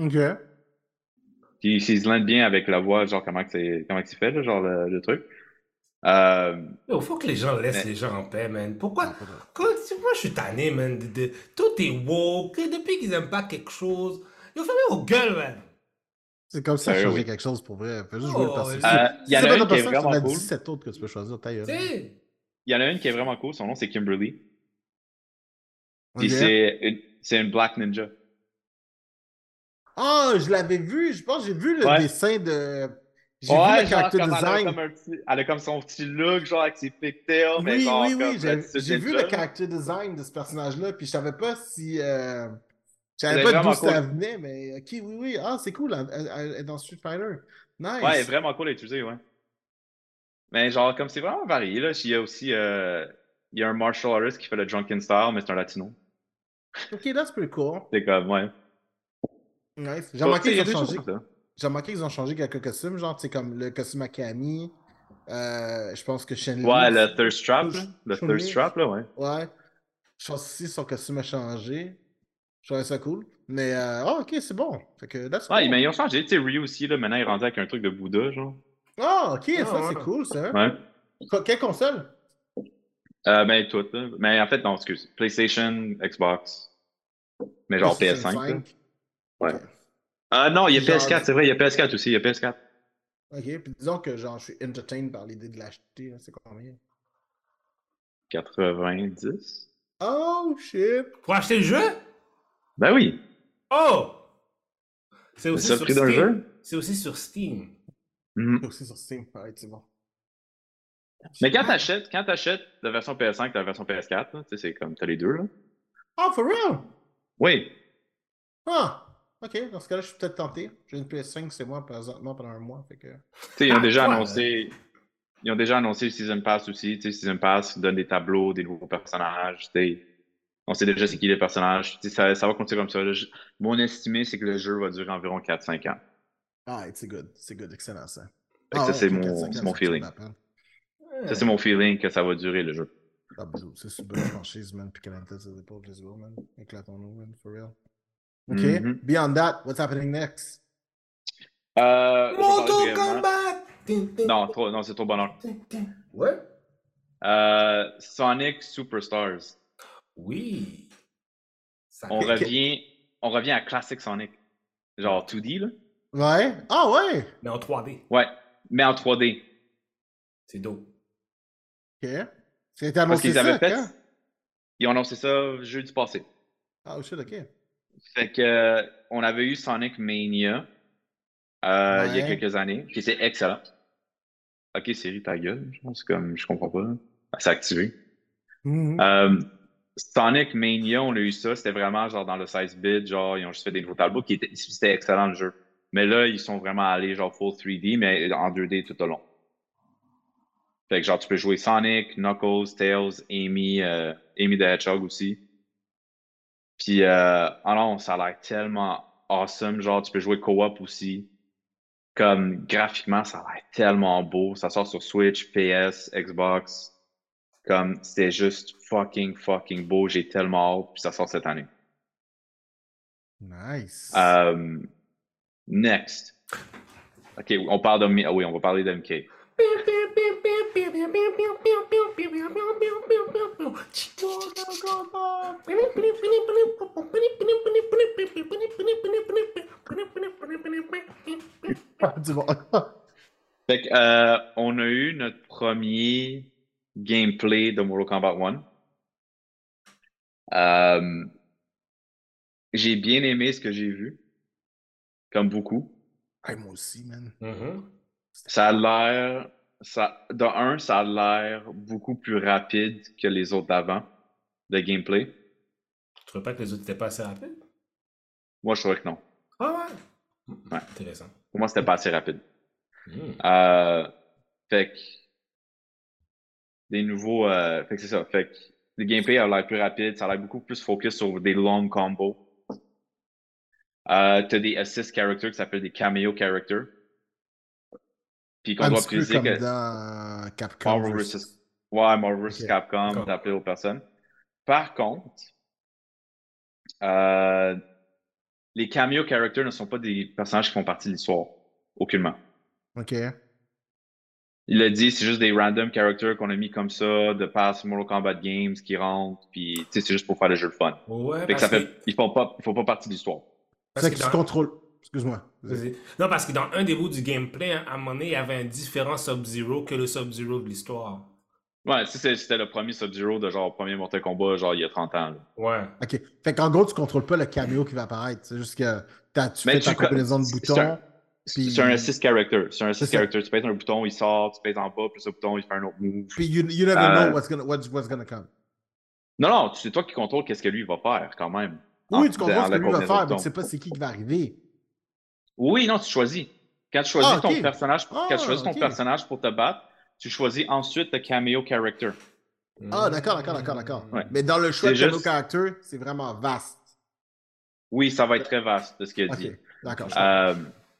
Ok. Puis s'il se lente bien avec la voix, genre comment que c'est comment que c'est fait, là, genre le, le truc. Euh, Il faut que les gens laissent Mais- les gens en paix, man. Pourquoi? Quand- moi, je suis tanné, man. de- de- tout est woke. Depuis qu'ils aiment pas quelque chose, ils ont fermé aux gueules, man. C'est comme ça, Sérieux, changer oui. quelque chose pour vrai. Fais juste Oh, jouer le personnage. Euh, Si y en c'est a pas une qui est vraiment cool. 17 autres que tu peux choisir. Tu. Il y en a une qui est vraiment cool, son nom c'est Kimberly. Puis c'est une, c'est une Black Ninja. Ah, je l'avais vu. Je pense que j'ai vu le Ouais. dessin de. J'ai Ouais, vu le genre, character comme elle, a design. comme un petit, elle a comme son petit look, genre avec ses pigtails, mais Oui, genre oui, oui. J'ai vu le character design de ce personnage-là, puis je savais pas si. euh, Je C'est savais pas d'où ça cool. venait, mais ok, oui, oui. Ah, c'est cool. Elle, elle- elle est dans Street Fighter. Nice. Ouais, elle est vraiment cool à utiliser, ouais. Mais genre, comme c'est vraiment varié, là. Il y a aussi euh, il y a un martial artist qui fait le drunken style, mais c'est un latino. Ok, that's pretty cool. C'est comme, ouais. Nice. J'ai Ça, remarqué qu'ils ont changé. comme ça. J'ai remarqué qu'ils ont changé quelques costumes, genre, tu sais, comme le costume Akami. Euh, je pense que Shenlong. Ouais, le thirst trap, là. Le thirst trap, là, ouais. Ouais. Je pense aussi son costume a changé. Je trouvais ça cool. Mais, euh, ah, ok, c'est bon. Fait que, that's Ouais, mais ils ont changé. Tu sais, Ryu aussi, là, maintenant, il est rendu avec un truc de Bouddha, genre. Ah, ok, Ah, ça, c'est cool, ça. Ouais. Quelle console? Euh, ben, tout, là. Mais en fait, non, excuse. PlayStation, Xbox. Mais genre PlayStation PS5, là. 5. Ouais. Ah non, il y a Genre- PS4, c'est vrai, il y a PS4 aussi, il y a PS4. Ok, puis disons que genre, je suis entertained par l'idée de l'acheter, c'est combien? 90? Oh shit! Pour acheter le jeu? Ben oui, Oh! C'est aussi sur Steam. jeu? C'est aussi sur Steam. C'est aussi sur Steam, ouais, c'est bon. Mais quand t'achètes, quand t'achètes la version PS5 et la version PS4, là, tu sais, c'est comme, t'as les deux, là. Oh, for real? Oui, Ah! Ok, dans ce cas-là, je suis peut-être tenté. J'ai une PS5, c'est moi, présentement, pendant un mois, fait que... tu sais, ils ont Ah, déjà annoncé... Ils ont déjà annoncé le Season Pass aussi. Tu sais, Season Pass donne des tableaux, des nouveaux personnages. tu sais. On sait déjà c'est qui les personnages. Tu sais, Ça, ça va continuer comme ça. Je- Mon estimé, c'est que le jeu va durer environ 4-5 ans. Ah, c'est good, c'est good, excellent ça. Ah, ça, c'est mon, 4-5 c'est mon ça, feeling. peine. Ça, c'est mon feeling que ça va durer le jeu. Ah, c'est super bonne franchise, man, puis qu'elle a une tête sur les épaules, let's go, man. Éclatons-nous, man, for real. Ok, Mhm. beyond that, what's happening next? Euh, Mortal Kombat! Non, trop, non, c'est trop bonheur. Ouais? Euh, Sonic Superstars. Oui. Ça On revient, on revient à Classic Sonic. Genre 2D, là. Ouais? Ah, ouais! Mais en 3D. Ouais, mais en 3D. C'est dope. Ok. C'est Parce annoncé qu'ils ça, avaient fait. Ils ont annoncé ça jeudi passé. Ah, oh shit, ok. Fait que, euh, on avait eu Sonic Mania euh, il y a quelques années, qui était excellent. Ok, série, ta gueule. Je pense comme, je comprends pas. là. C'est activé. Mhm. Euh, Sonic Mania, on a eu ça. C'était vraiment genre dans le 16 bit, genre ils ont juste fait des nouveaux tableaux qui étaient, c'était excellent le jeu. Mais là, ils sont vraiment allés genre full 3D, mais en 2D tout au long. Fait que genre tu peux jouer Sonic, Knuckles, Tails, Amy, euh, Amy the Hedgehog aussi. Puis euh, ah non, ça a l'air tellement awesome. Genre tu peux jouer co-op aussi. Comme graphiquement, ça a l'air tellement beau. Ça sort sur Switch, PS, Xbox. Comme c'était juste fucking fucking beau. J'ai tellement hâte. Puis ça sort cette année. Nice. Euh, next. Ok, on parle de ah oui, on va parler d'MK. Fait que, euh, on a eu notre premier gameplay de Mortal Kombat 1. Euh, j'ai bien aimé ce que j'ai vu. Comme beaucoup. Hey, moi aussi, man. Mhm. Ça a l'air. Ça, de un, ça a l'air beaucoup plus rapide que les autres d'avant de gameplay. Tu trouves pas que les autres étaient pas assez rapides? Moi, je trouvais que non. Ah ouais? Ouais. Intéressant. Pour moi, c'était pas assez rapide. Hmm. Euh, fait que. Des nouveaux. euh, fait que c'est ça. Fait que le gameplay a l'air plus rapide. Ça a l'air beaucoup plus focus sur des longs combos. Euh, T'as des assist characters qui s'appellent des cameo characters. Puis qu'on doit préciser que. dans Capcom. Marvel versus- Ouais, Marvel vs. Capcom, d'appeler aux personnes. Par contre, euh, les cameo characters ne sont pas des personnages qui font partie de l'histoire. Aucunement. Ok. Il a dit, c'est juste des random characters qu'on a mis comme ça, de past Mortal Kombat Games qui rentrent, puis tu sais, c'est juste pour faire le jeu de fun. Ouais, Fait que parce ça fait, que- ils font pas, ils font pas partie de l'histoire. parce C'est que que tu dans- contrôles. Excuse-moi. Non, parce que dans un des bouts du gameplay, hein, à un moment donné, il y avait un différent Sub-Zero que le Sub-Zero de l'histoire. Ouais, c'était le premier Sub-Zero de genre premier Mortal Kombat, genre il y a 30 ans. là. Ouais. Ok. Fait qu'en gros, tu contrôles pas le caméo qui va apparaître. C'est juste que t'as- tu Mais fais ta tu co- combinaison de boutons. Puis- C'est un assist character. C'est un assist character. Tu pèses un bouton, il sort, tu pèses en bas, puis ce bouton, il fait un autre move. Puis you, you never Euh, know what's gonna, what's, what's gonna come. Non, non, c'est toi qui contrôles qu'est-ce que lui va faire quand même. Oui, En- tu comprends dans ce que lui va faire, mais tu sais pas c'est qui qui va arriver. Oui, non, tu choisis. Quand tu choisis Ah, ton personnage, Ah, quand tu choisis ton personnage pour te battre, tu choisis ensuite le cameo character. Ah, d'accord, d'accord, d'accord, d'accord. Ouais. Mais dans le choix de juste- characters, c'est vraiment vaste. Oui, ça va être très vaste de ce qu'il a Ok, dit. d'accord.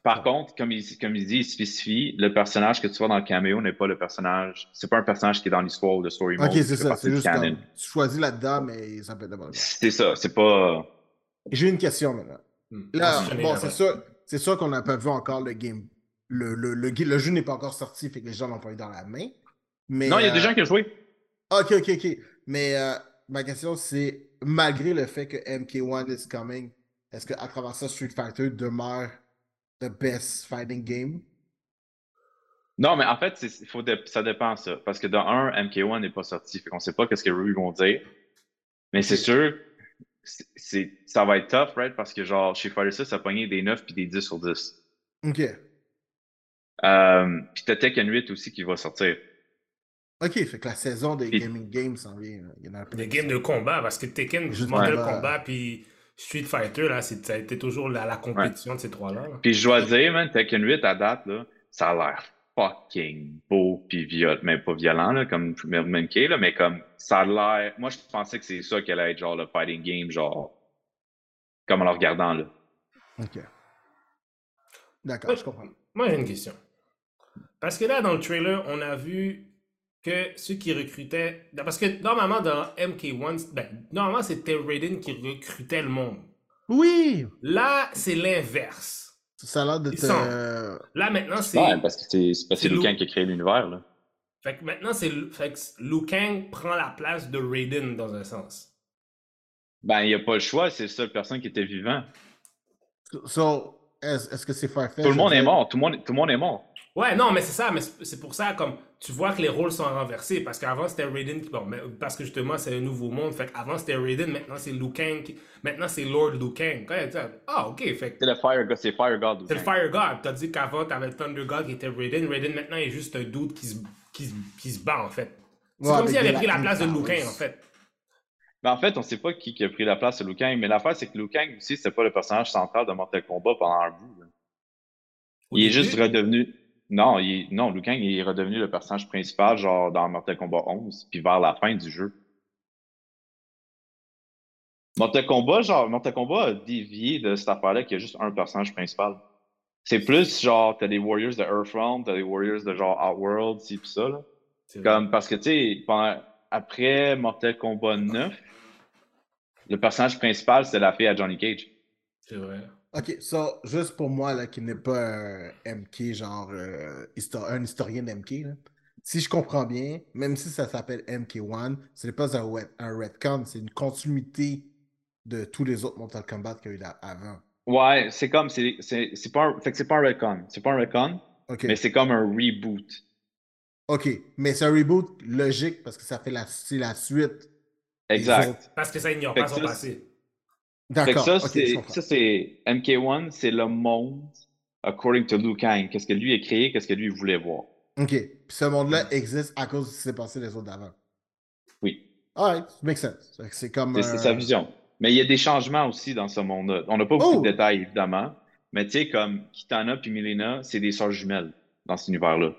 Par contre, comme il, comme il dit, il spécifie, le personnage que tu vois dans le cameo n'est pas le personnage. C'est pas un personnage qui est dans l'histoire ou le story mode. Ok, qui c'est ça. C'est juste canon. comme tu choisis là-dedans, mais ça peut être C'est ça, c'est pas. J'ai une question maintenant. Hmm. Là, bon, c'est sûr, c'est sûr qu'on n'a pas vu encore le game. Le, le, le, le jeu n'est pas encore sorti, fait que les gens l'ont pas eu dans la main. Mais, Non, il y a des euh, gens qui ont joué. Ok, ok, ok. Mais euh, ma question, c'est malgré le fait que MK1 is coming, est-ce qu'à travers ça, Street Fighter demeure the best fighting game? Non, mais en fait, il faut dé- ça dépend, ça. Parce que dans un, MK1 n'est pas sorti. Fait qu'on sait pas qu'est-ce que eux vont dire. Mais c'est sûr, c'est- c'est, ça va être tough, right? Parce que, genre, chez Fighter 6, ça a pogné des 9 puis des 10 sur 10. Ok. Euh, puis t'as Tekken 8 aussi qui va sortir. Ok, fait que la saison des Puis- gaming games s'en vient. Il y en a plein. Des games de combat, parce que Tekken, Juste Mortal combat. Puis Street Fighter, là, ça a été toujours la, la compétition de ces trois-là. là. Puis je dois dire, man, Tekken 8 à date, là, ça a l'air fucking beau puis violent. Mais pas violent, là, comme MK, là, mais comme ça a l'air. Moi, je pensais que c'est ça qu'elle allait être, genre, le fighting game, genre. Comme en le regardant, là. Ok. D'accord, je comprends. Moi, j'ai une question. Parce que là, dans le trailer, on a vu que ceux qui recrutaient. Parce que normalement, dans MK1, ben, normalement, c'était Raiden qui recrutait le monde. Oui! Là, c'est l'inverse. Ça a l'air de te. sont- Là, maintenant, c'est. Ouais, parce que c'est Liu Lou- Kang qui a créé l'univers, là. Fait que maintenant, c'est. Fait que Liu Kang prend la place de Raiden dans un sens. Ben, il n'y a pas le choix, c'est la seule personne qui était vivant. So, est-ce que c'est farfetch? Tout le monde de est mort, tout le monde, tout le monde est mort. Ouais, non, mais c'est ça, mais c'est c'est pour ça, comme, tu vois que les rôles sont renversés, parce qu'avant, c'était Raiden qui, bon, mais, parce que justement, c'est un nouveau monde, fait qu'avant, c'était Raiden, maintenant, c'est Liu Kang, qui- maintenant, c'est Lord Liu Kang. Quand il dit, ah, ok, fait que C'est le Fire God, c'est Fire God. c'est le Fire God, t'as dit qu'avant, t'avais le Thunder God qui était Raiden, Raiden, maintenant, il est juste un dude qui se, qui, se- qui se bat, en fait. C'est Ouais, comme s'il avait pris la place de Liu. Kang, en fait. Mais en fait, on sait pas qui, qui a pris la place de Liu Kang, mais l'affaire, c'est que Liu Kang aussi, c'était pas le personnage central de Mortal Kombat pendant un bout. Il est juste redevenu. Non, il est- non, Liu Kang il est redevenu le personnage principal, genre dans Mortal Kombat 11, puis vers la fin du jeu. Mortal Kombat, genre, Mortal Kombat a dévié de cette affaire-là qu'il y a juste un personnage principal. C'est plus genre, t'as des Warriors de Earthrealm, t'as des Warriors de genre Outworld, ci pis ça, là. Comme, parce que, tu sais, après Mortal Kombat 9, le personnage principal, c'est la fille à Johnny Cage. C'est vrai. Ok, so, juste pour moi, là, qui n'est pas un MK, genre euh, un historien d'MK, là, si je comprends bien, même si ça s'appelle MK1, ce n'est pas un, wet- un retcon, c'est une continuité de tous les autres Mortal Kombat qu'il y a eu là- avant. Ouais, c'est comme, c'est c'est- c'est pas un, fait que c'est pas un retcon. C'est pas un retcon, Ok, mais c'est comme un reboot. ok, mais c'est un reboot logique parce que ça fait la, c'est la suite. Exact. Parce que ça ignore pas son passé. D'accord, ça, c'est, comprends. ça, c'est, MK1, c'est le monde, according to Liu Kang. Qu'est-ce que lui a créé, qu'est-ce que lui voulait voir. Ok, puis ce monde-là existe à cause de ce qui s'est passé les autres d'avant. Oui. Alright, makes sense. C'est comme. C'est euh, sa vision. Mais il y a des changements aussi dans ce monde-là. On n'a pas beaucoup Oh! de détails, évidemment. Mais tu sais, comme Kitana puis Milena, c'est des sœurs jumelles dans cet univers-là.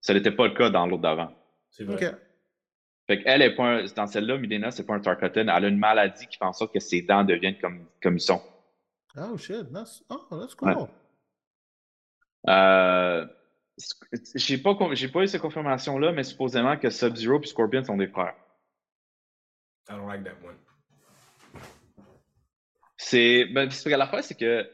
Ça n'était pas le cas dans l'autre d'avant. C'est vrai. Ok. Fait qu'elle est pas un- dans celle-là, Milena, c'est pas un Tarkatan. Elle a une maladie qui fait en sorte que ses dents deviennent comme, comme ils sont. Oh shit, that's, oh, that's cool. Ouais. Euh, j'ai pas, j'ai pas eu cette confirmation-là, mais supposément que Sub-Zero et Scorpion sont des frères. I don't like that one. C'est, ben, c'est parce que l'affaire, c'est que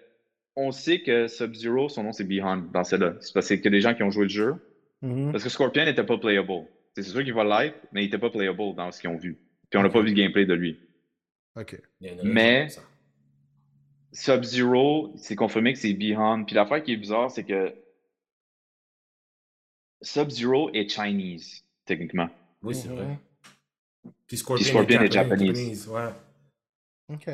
on sait que Sub-Zero, son nom c'est Beyond dans celle-là. C'est parce que c'est que des gens qui ont joué le jeu. Mhm. Parce que Scorpion n'était pas playable. C'est sûr qu'il va l'être, mais il était pas playable dans ce qu'ils ont vu. Puis on n'a pas vu le gameplay de lui. Ok. Mais-. Sub-Zero, c'est confirmé que c'est Beyond. Puis l'affaire qui est bizarre, c'est que Sub-Zero est Chinese, techniquement. Oui, c'est Mhm. vrai. Puis Scorpion, Scorpion est japonais, japonese. Ouais. Ok.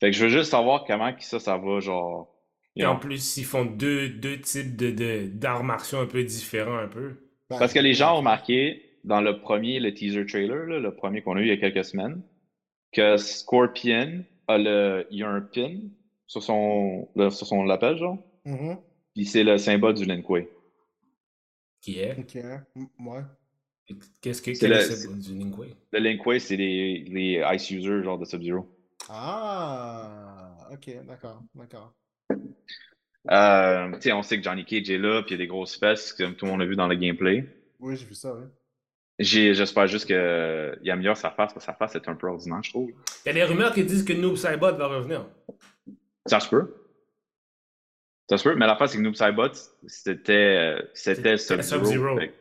Fait que je veux juste savoir comment que ça, ça va, genre. Et en plus, ils font deux, deux types de, de, d'arts martiaux un peu différents, un peu. Ben, Parce que les gens ont remarqué dans le premier, le teaser trailer, là, le premier qu'on a eu il y a quelques semaines, que Scorpion a le, il y a un pin sur son, le- sur son lapel, genre. Mhm. Puis c'est le symbole du Lin Kuei. Qui est? Ok, m- ouais. Qu'est-ce que C'est le- est c'est- du Linkway Le Linkway, c'est les, les Ice Users, genre de Sub-Zero. Ah, ok, d'accord, d'accord. Euh, tu sais, on sait que Johnny Cage est là, puis il y a des grosses fesses, comme tout le monde a vu dans le gameplay. Oui, j'ai vu ça, oui. J'ai- J'espère juste qu'il améliore sa face, parce que sa face est un peu ordinaire, je trouve. Il y a des rumeurs qui disent que Noob Saibot va revenir. Ça se peut. Ça se peut, mais la face, c'est que Noob Saibot, c'était euh, Sub-Zero. Fait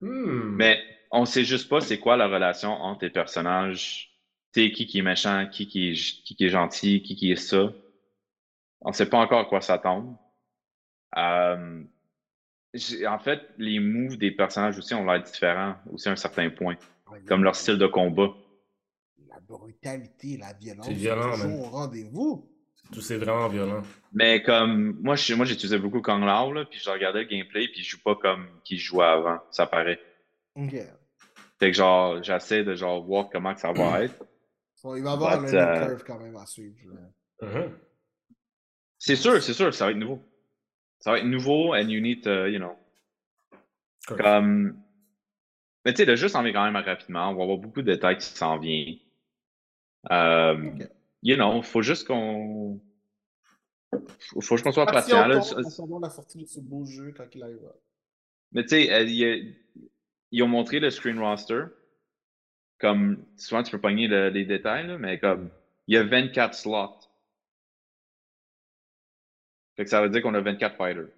Hmm. Mais on sait juste pas c'est quoi la relation entre les personnages. Tu sais, qui qui est méchant, qui qui est, qui qui est gentil, qui qui est ça. On sait pas encore à quoi s'attendre. Euh, en fait, les moves des personnages aussi ont l'air différents, aussi à un certain point. Ouais, Comme leur style de combat. La brutalité, la violence. C'est violent, toujours man. au rendez-vous. Tout c'est vraiment violent. Mais comme moi, je, moi j'utilisais beaucoup Kung Lao, là, puis je regardais le gameplay, puis je joue pas comme qu'il jouait avant, ça paraît. Ok. Fait que genre, j'essaie de genre voir comment que ça va être. So, il va y avoir un euh, curve quand même à suivre. C'est sûr, c'est sûr, ça va être nouveau. Ça va être nouveau, and you need to, you know. Comme. Mais tu sais, le jeu s'en vient quand même rapidement. On va avoir beaucoup de détails qui s'en viennent. Ok. You know, faut juste qu'on. Faut, faut juste qu'on soit Patient. Là. on va savoir la sortie de ce beau jeu quand il arrivera. Mais tu sais, euh, ils ont montré le screen roster. Comme, souvent tu peux pogner le- les détails, là, mais comme, il y a 24 slots. Fait que ça veut dire qu'on a 24 fighters.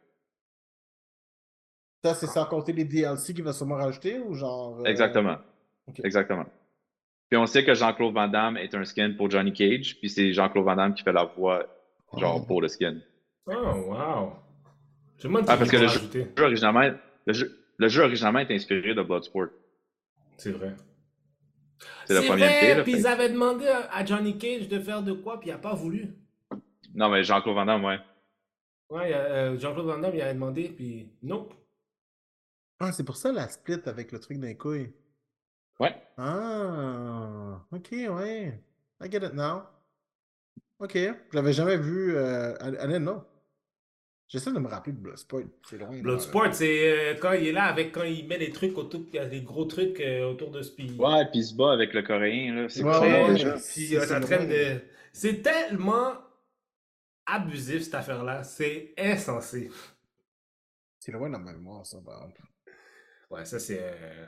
Ça, c'est sans compter les DLC qu'il va sûrement rajouter ou genre. euh, Exactement. Exactement. Puis on sait que Jean-Claude Van Damme est un skin pour Johnny Cage, puis c'est Jean-Claude Van Damme qui fait la voix, genre, Oh. pour le skin. Oh, wow. Je me demande Ah, parce que le rajouter. le jeu originalement, le jeu, le jeu originalement est inspiré de Bloodsport. C'est vrai. C'est le C'est premier vrai, puis fait- ils avaient demandé à à Johnny Cage de faire de quoi, puis il a pas voulu. Non, mais Jean-Claude Van Damme, ouais. Ouais, il y a, euh, Jean-Claude Van Damme, il avait demandé, puis nope. Ah, c'est pour ça la split avec le truc d'un couille. Ouais. Ah, ok, ouais. I get it now. Ok, j'avais jamais vu. Euh, didn't know. J'essaie de me rappeler de Bloodsport. C'est loin. là. Bloodsport, c'est euh, quand il est là, avec quand il met des trucs autour, il y a des gros trucs euh, autour de ce pays. Ouais, puis il se bat avec le Coréen, là. C'est Ouais. C'est tellement abusif cette affaire-là. C'est insensé. C'est loin dans ma mémoire, ça, par exemple. Ouais, ça c'est euh,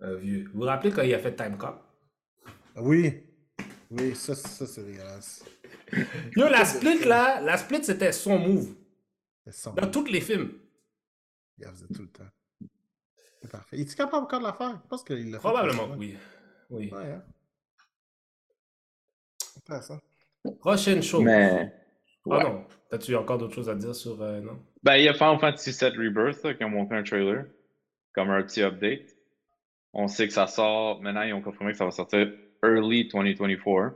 un vieux. Vous vous rappelez quand il a fait Time Cop? Oui. Oui, ça, ça c'est dégueulasse. Yo, la split là, la split c'était son move. Son- Dans tous les films. Il la faisait tout le temps. C'est parfait. Es-tu capable encore de la faire? Je pense qu'il l'a fait. Probablement, oui. Oui. Ouais, hein. Intéressant. Prochaine chose. Mais. Oh Ouais. non. T'as-tu encore d'autres choses à dire sur. euh, non? Ben, il y a Final Fantasy VII Rebirth là, qui ont monté un trailer, comme un petit update. On sait que ça sort, maintenant ils ont confirmé que ça va sortir early 2024.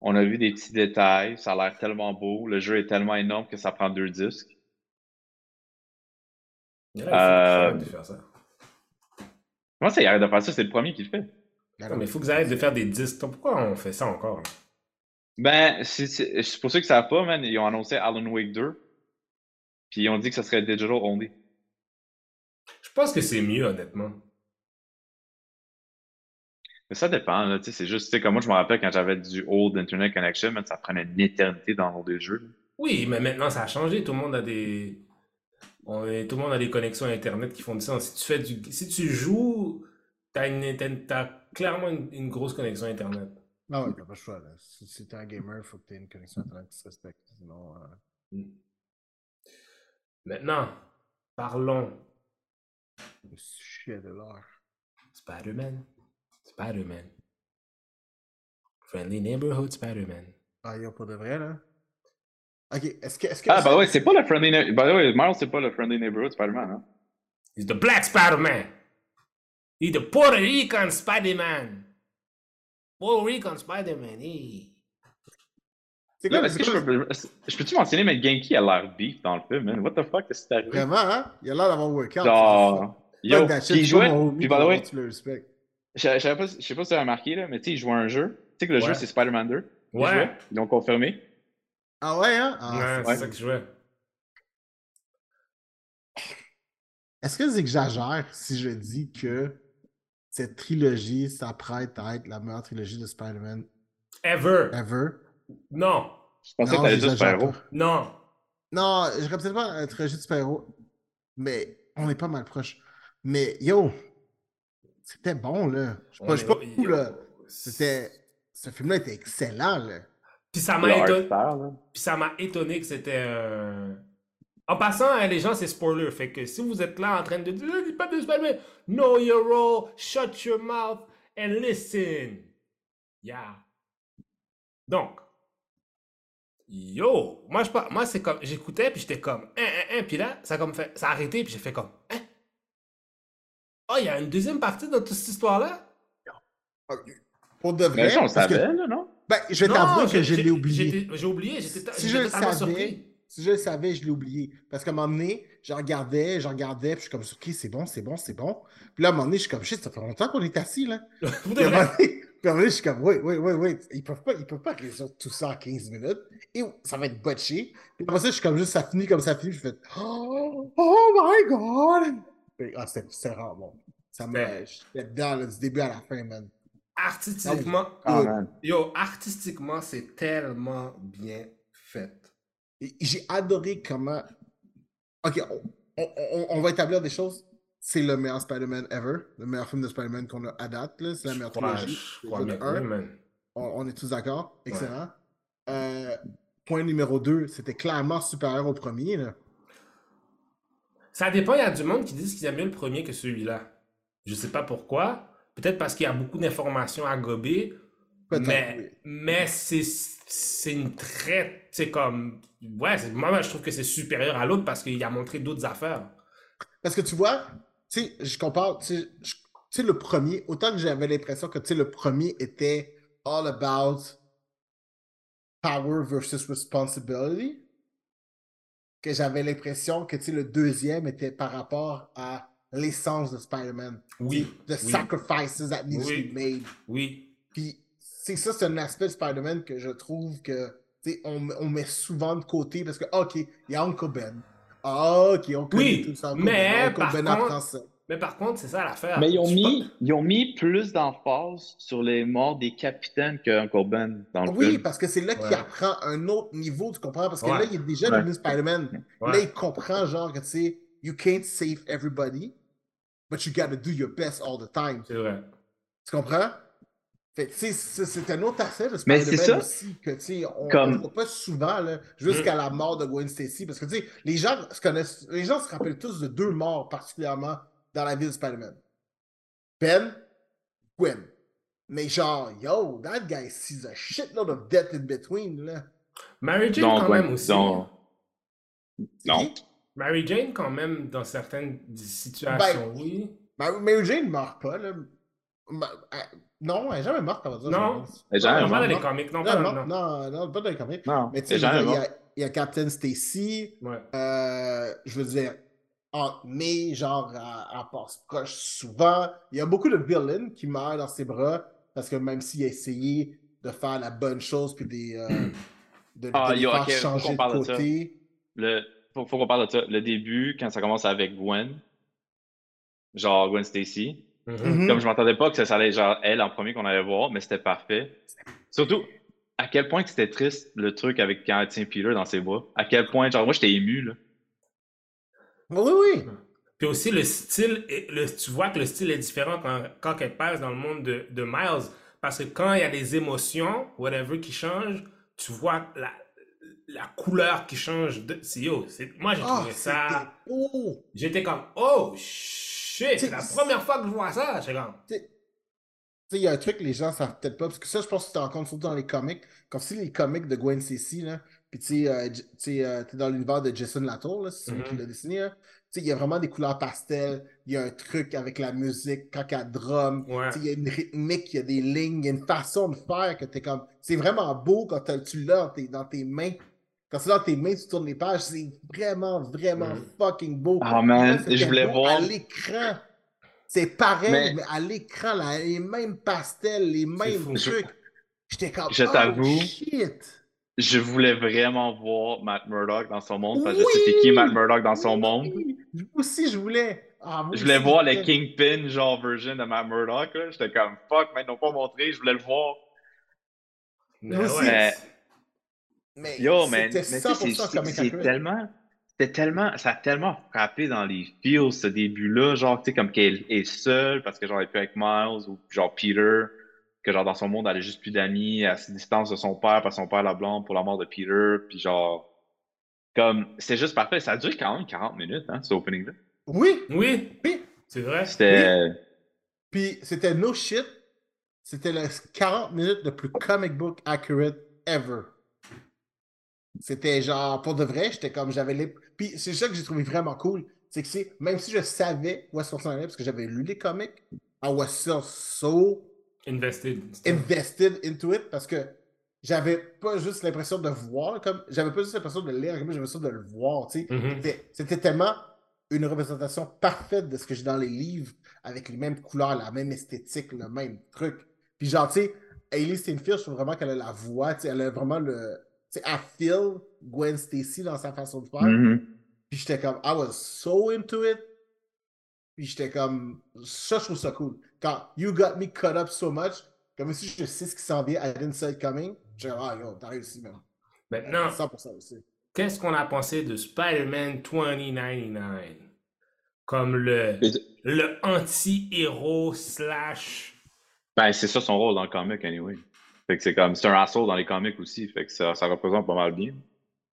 On a vu des petits détails, ça a l'air tellement beau, le jeu est tellement énorme que ça prend deux disques. Il y en a, il faut- Euh, faire ça. Comment ça, il arrête de faire ça? C'est le premier qui le fait. Non, mais il faut que vous arrêtez de faire des disques. Pourquoi on fait ça encore? là? Ben, c'est pour ceux qui ne savent pas, man, ils ont annoncé Alan Wake 2, puis ils ont dit que ça serait digital only. Je pense que c'est mieux, honnêtement. Mais ça dépend, là, c'est juste, tu sais, comme moi, je me rappelle quand j'avais du old Internet Connection, man, ça prenait une éternité dans des jeux. Oui, mais maintenant ça a changé. Tout le monde a des. on est- Tout le monde a des connexions Internet qui font du sens. Si tu fais du. Si tu joues, t'as une... clairement une... une grosse connexion Internet. Non, ouais, t'as pas le choix. Là. Si, si t'es un gamer, il faut que t'aies une connexion internet qui se respecte. Sinon, euh, Mm. Maintenant, parlons le sujet de l'heure. Spider-Man. Spider-Man. Friendly Neighborhood Spider-Man. Ah, yo, pour de vrai, là? Ok, est-ce que. Est-ce que Ah, bah ouais, c'est pas le Friendly Neighborhood. By the way, Miles, c'est pas le Friendly Neighborhood Spider-Man, hein? He's the Black Spider-Man. He's the Puerto Rican Spider-Man. Puerto Rican Spider-Man. Hey. C'est Là, quoi, est-ce que c'est je peux, je peux-tu mentionner, mais Genki a l'air beef dans le film, man? What the fuck, qu'est-ce qui arrivé? Vraiment, hein? Il a l'air d'avoir workout. Genre, yo, il jouait, puis by the way, tu le respectes. je je savais pas, je sais pas si tu as remarqué, là, mais tu sais, il jouait un jeu. Tu sais que le Ouais. jeu, c'est Spider-Man 2. Il Ouais. jouait, Ils l'ont confirmé. Ah ouais, hein? Ah, Ouais, c'est- c'est ça que je jouais. est-ce que j'exagère si je dis que cette trilogie s'apprête à être la meilleure trilogie de Spider-Man Ever. ever? Non. Je pensais que Non, t'allais dire super-héros. Non. Non, je peut-être pas la trilogie de super-héros, mais on est pas mal proche. Mais yo, c'était bon, là. Je suis On pas, je suis pas est- fou, là. C'était. Ce film-là était excellent, là. Puis ça m'a étonné. Heartstar, là. Puis ça m'a étonné que c'était. euh, En passant, hein, les gens, c'est spoiler. Fait que si vous êtes là en train de dire, dis pas de Spider-Man, know your role, shut your mouth and listen. Yeah. Donc, yo, moi, je, pas- moi c'est comme, j'écoutais, puis j'étais comme, hein, hein, hein, puis là, ça a comme fait, ça a arrêté, puis j'ai fait comme, hein? Oh, il y a une deuxième partie dans toute cette histoire-là? Pour de vrai. Mais on parce que- savait, là, non? ben, je t'avouer que j'ai- je l'ai oublié. J'ai oublié, j'étais Si je le totalement savais, surpris. Si je le savais, je l'ai oublié. Parce qu'à un moment donné, je regardais, je regardais, puis je suis comme, OK, c'est bon, c'est bon, c'est bon. Puis là, à un moment donné, je suis comme, shit, ça fait longtemps qu'on est assis, là. Puis à un moment donné, puis à un moment donné, je suis comme, oui, oui, oui, oui. Ils peuvent pas, ils peuvent pas résoudre tout ça en 15 minutes. Et ça va être botché. Puis après ça, je suis comme juste, ça finit comme ça finit. Je fais, oh, oh my God! Puis, ah, c'était vraiment bon. Ça m'a. J'étais dedans, là, du début à la fin, man. Artistiquement, Ah, man. Yo, artistiquement, c'est tellement bien fait. J'ai adoré comment. Ok, on, on- on- on va établir des choses. C'est le meilleur Spider-Man ever. Le meilleur film de Spider-Man qu'on a à date. C'est la meilleure trilogie. On, on est tous d'accord. Excellent. Euh, point numéro 2, c'était clairement supérieur au premier. Là. Ça dépend, il y a du monde qui disent qu'ils aiment mieux le premier que celui-là. Je sais pas pourquoi. Peut-être parce qu'il y a beaucoup d'informations à gober. Mais, mais c'est, une très. C'est comme. Ouais, moi, je trouve que c'est supérieur à l'autre parce qu'il a montré d'autres affaires. Parce que tu vois, tu sais, je compare, tu sais, le premier, autant que j'avais l'impression que, le premier était all about power versus responsibility, que j'avais l'impression que, le deuxième était par rapport à l'essence de Spider-Man. Oui, The oui. sacrifices that need Oui. to be made. Oui. Puis, c'est ça, c'est un aspect de Spider-Man que je trouve que, tu sais, on, on met souvent de côté parce que, OK, il y a Uncle Ben. Ah, OK, on connaît Oui, tout ça. Uncle mais Ben. Uncle par Ben contre- apprend ça. Mais par contre, c'est ça l'affaire. Mais ils ont, mis, pas- ils ont mis plus d'emphase sur les morts des capitaines que Uncle Ben dans le Oui, film. parce que c'est là qu'il Ouais. apprend un autre niveau, tu comprends? Parce que Ouais. là, il est déjà Ouais. devenu Spider-Man. Ouais. Là, il comprend, genre, que tu sais, you can't save everybody, but you gotta do your best all the time. C'est vrai. Tu comprends? Fait que, tu sais, c'est un autre aspect de Mais c'est ça. aussi, que, tu sais, on Comme- ne voit pas souvent, là, jusqu'à Mm. la mort de Gwen Stacy, parce que, tu sais, les gens se connaissent, les gens se rappellent tous de deux morts particulièrement dans la vie de Spider-Man. Ben, Gwen. Mais genre, yo, that guy sees a shitload of death in between, là. Mary Jane, quand même aussi. Non. Mary Jane, quand même, dans certaines Ben, situations, oui. Ma- Mary Jane ne meurt pas, là. Ma- non, elle n'est jamais morte, on va dire. Non. Elle est jamais Non, pas dans morte. les comics. Non, Non, pas dans- non, non. pas dans les comics. Non, Mais tu sais, il y morte. a- il y, a Captain Stacy, Ouais. euh, je veux dire, entre mais genre, elle, elle passe proche souvent. Il y a beaucoup de villains qui meurent dans ses bras, parce que même s'il a essayé de faire la bonne chose, puis des, euh, de, de Ah, les yo, faire ok, faut changer qu'on de parle de ça. côté. Le, faut, faut qu'on parle de ça. Le début, quand ça commence avec Gwen, genre Gwen Stacy, Mhm. Mhm. comme je m'entendais pas que ça allait genre elle en premier qu'on allait voir, mais c'était parfait. Surtout, à quel point que c'était triste le truc avec quand elle tient Peter dans ses bras. À quel point, genre, moi j'étais ému, là. Oui, oui. Puis aussi, le style, est- le, tu vois que le style est différent quand, quand elle passe dans le monde de, de Miles. Parce que quand il y a des émotions, whatever, qui changent, tu vois la, la couleur qui change. De, c'est yo, c'est- moi, j'ai Ah, trouvé ça. beau. J'étais comme, oh shit, c'est la première fois que je vois ça. J'étais comme, Tu sais, il y a un truc que les gens savent peut-être pas, parce que ça, je pense que tu te rends compte surtout dans les comics. Comme si les comics de Gwen Stacy, là, puis tu sais, euh, euh, t'es dans l'univers de Jason Latour, là, c'est celui qui Mhm. l'a dessiné, là. Tu sais, il y a vraiment des couleurs pastel, il y a un truc avec la musique, quand elle drum, ouais. tu sais, il y a une rythmique, il y a des lignes, il y a une façon de faire que t'es comme. C'est vraiment beau quand tu l'as dans tes mains. Quand c'est dans tes mains, tu tournes les pages, c'est vraiment, vraiment Mhm. fucking beau. Ah, man, Là, c'était je voulais voir- À l'écran, c'est pareil, Mais- mais, à l'écran, les mêmes pastels, les mêmes trucs. J'étais comme. Je oh, t'avoue, shit. Je voulais vraiment voir Matt Murdock dans son monde, parce que je Oui! sais c'est qui Matt Murdock dans son monde. Oui, Moi aussi, je voulais. Ah, Je voulais voir le Kingpin, genre version de Matt Murdock. J'étais comme fuck, mais ils n'ont pas montré, je voulais le voir. Mais ouais. Mais Yo, man, c'était mais tu sais, c'est- 100% c'est comic c'est accurate. tellement. C'était tellement. Ça a tellement frappé dans les feels, ce début-là. Genre, tu sais, comme qu'elle est seule parce que genre, elle est plus avec Miles ou genre Peter. Que genre, dans son monde, elle a juste plus d'amis. Elle se distance de son père parce que son père la blonde pour la mort de Peter. Puis genre. Comme. C'est juste parfait. Ça a duré quand même 40 minutes, hein, ce opening-là. Oui, Oui, oui. c'est vrai. C'était. Puis c'était no shit. C'était le 40 minutes le plus comic book accurate ever. C'était genre, pour de vrai, j'étais comme, j'avais les. Puis c'est ça que j'ai trouvé vraiment cool. C'est que c'est, même si je savais où est-ce qu'on s'en allait, parce que j'avais lu les comics, I was still so Invested. invested into it parce que j'avais pas juste l'impression de voir, comme j'avais pas juste l'impression de le lire, comme j'avais l'impression de le voir, tu sais. Mhm. C'était- C'était tellement une représentation parfaite de ce que j'ai dans les livres, avec les mêmes couleurs, la même esthétique, le même truc. Puis genre, tu sais, Hailey Steinfeld, je trouve vraiment qu'elle a la voix, tu sais, elle a vraiment le... Sais, elle feel Gwen Stacy dans sa façon de faire. Mhm. Puis j'étais comme, I was so into it. Puis j'étais comme, ça, je trouve ça cool. Quand You Got Me Cut Up So Much, comme si je sais ce qui s'en vient, I didn't see it coming, comme, ah yo, t'as réussi, man. Maintenant, 100% aussi. qu'est-ce qu'on a pensé de Spider-Man 2099 comme le, le anti-héros slash. Ben, c'est ça son rôle dans le comic, anyway. Fait que c'est comme. C'est un assaut dans les comics aussi. Fait que ça, ça représente pas mal bien.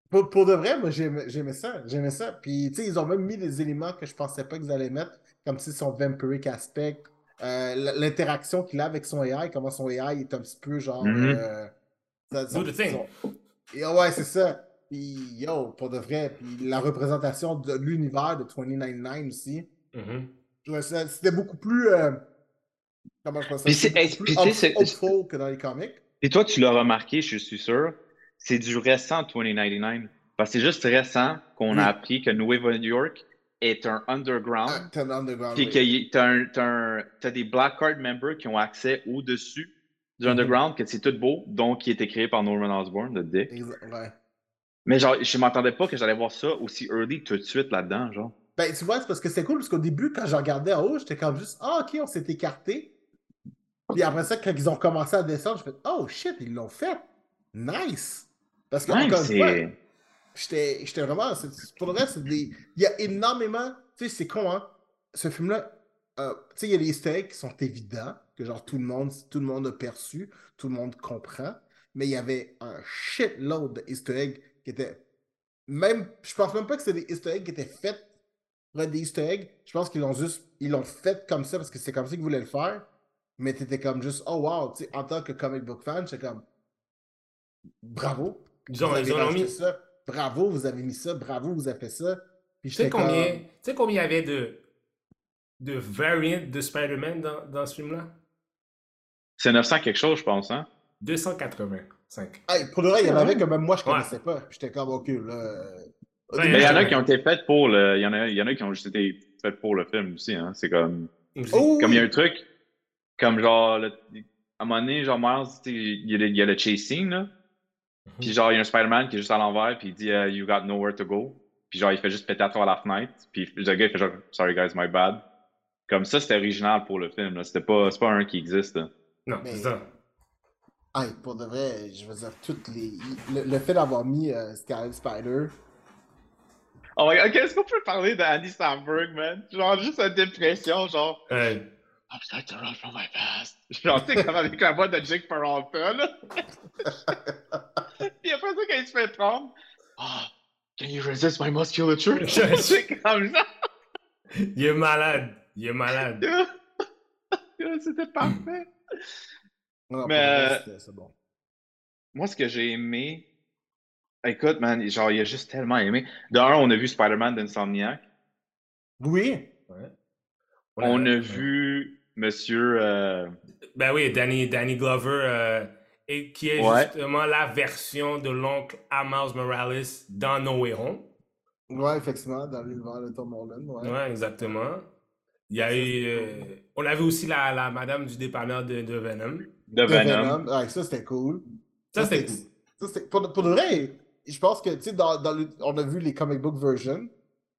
Pour, pour de vrai, moi, j'aimais j'aimais ça. J'aimais ça. Puis, tu sais, ils ont même mis des éléments que je pensais pas qu'ils allaient mettre, comme si son vampiric aspect, euh, l'interaction qu'il a avec son AI, comment son AI est un petit peu genre. Mhm. euh, ça- ça- Do the thing. son- Et ouais, c'est ça. Puis, yo, pour de vrai. Puis, la représentation de l'univers de 299 aussi. Trouvais ça- C'était beaucoup plus. euh, comment je pense ça? C'était beaucoup plus c'est- hopeful que dans les comics. Et toi, tu l'as remarqué, je suis sûr, c'est du récent 2099. Parce que c'est juste récent qu'on Oui. a appris que Nueva York est un underground. Ah, Underground, Puis oui. que un- t'as des Black Card members qui ont accès au-dessus du Mhm. underground, que c'est tout beau, donc qui a été créé par Norman Osborn, le Dick. Ouais. Mais genre, je m'attendais pas que j'allais voir ça aussi early tout de suite là-dedans, genre. Ben, tu vois, c'est parce que c'est cool, parce qu'au début, quand je regardais en haut, j'étais comme juste, ah, ok, on s'est écarté. Puis après ça, quand ils ont commencé à descendre, je fais, oh shit, ils l'ont fait. Nice. Parce que, Ouais, encore une fois, c'est. j'étais vraiment, c'est- pour le reste, c'est des. Il y a énormément, tu sais, c'est con, hein. Ce film-là, euh, tu sais, il y a des easter eggs qui sont évidents, que genre tout le monde, tout le monde a perçu, tout le monde comprend. Mais il y avait un shitload de easter eggs qui étaient. Même, je pense même pas que c'était des easter eggs qui étaient faits des easter eggs. Je pense qu'ils l'ont juste, ils l'ont fait comme ça parce que c'est comme ça qu'ils voulaient le faire. Mais t'étais comme juste, oh wow, tu sais, en tant que comic book fan, j'étais comme, bravo. Ils ont, ils ont mis. ça. Bravo, vous avez mis ça. Bravo, vous avez fait ça. Puis Tu sais comme, combien, tu sais combien il y avait de, de variants de Spider-Man dans, dans ce film-là? C'est 900 quelque chose, je pense, hein? 285. Hey, pour le vrai, il y en avait que même moi, je Ouais. connaissais pas. J'étais comme, ok, là. euh, Mais il y en a qui ont été faites pour le. Il y en a, il y en a qui ont juste été faites pour le film aussi, hein? C'est comme. Oh, Comme il y a un truc, comme genre, le- à un moment donné, genre, Miles, il y a le, il y a le chase scene, là. Puis genre, il y a un Spider-Man qui est juste à l'envers, puis il dit euh, You got nowhere to go. Puis genre, il fait juste péter à travers la fenêtre. Puis le gars, il fait genre Sorry guys, my bad. Comme ça, c'était original pour le film, là. C'était pas, c'est pas un qui existe, là. Non, Mais- c'est ça. Hey, pour de vrai, je veux dire, toutes les. Le, le fait d'avoir mis euh, Scarlet Spider. Oh my god, ok, est-ce qu'on peut parler d'Andy Samberg, man? Genre, juste sa dépression, genre. I'm starting to run from my past. Genre, tu sais, comme avec la voix de Jake Peralta, là. Puis après ça, quand il se fait prendre, ah, can you resist my musculature? C'est comme ça. il est malade. Il est malade. C'était parfait. Non, Mais, euh, c'était- c'est bon. Moi, ce que j'ai aimé, écoute, man, genre, il a juste tellement aimé. D'un, on a vu Spider-Man d'Insomniac. Oui. Ouais. On a vu Monsieur. euh, Ben oui, Danny, Danny Glover, euh, et qui est Ouais. justement la version de l'oncle à Miles Morales dans No Way Home. Ouais, effectivement, dans l'univers de Tom Holland. Ouais. Ouais, exactement. Il y a eu. euh, on a vu aussi la, la madame du dépanneur de, de Venom. de De Venom. Ouais, ça, c'était cool. Ça, c'était- c'était. ça, pour, de- pour de vrai, je pense que, tu sais, dans, dans le- on a vu les comic book versions.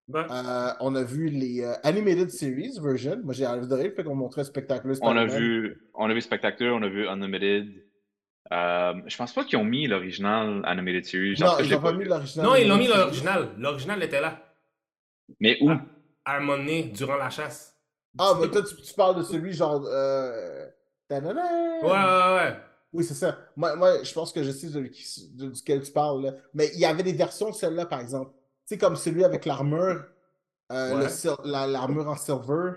Ouais. Euh, on a vu les euh, Animated Series version. Moi, j'ai adoré le fait qu'on montrait Spectacular On a vu, on a vu Spectacular, on a vu Unlimited. Euh, je pense pas qu'ils ont mis l'original Animated Series. Non, ils j'ai ont pas mis l'original. Non, ils l'ont mis l'original. L'original était là. Mais où? À un moment donné, durant la chasse. Ah, mais toi, tu, tu parles de celui genre. Euh... Ouais, ouais, ouais. Oui, c'est ça. Moi, moi, je pense que je sais de, qui- de- duquel tu parles. là. Mais il y avait des versions de celle-là, par exemple. Tu sais, comme celui avec l'armure, euh, Ouais. la- l'armure en silver,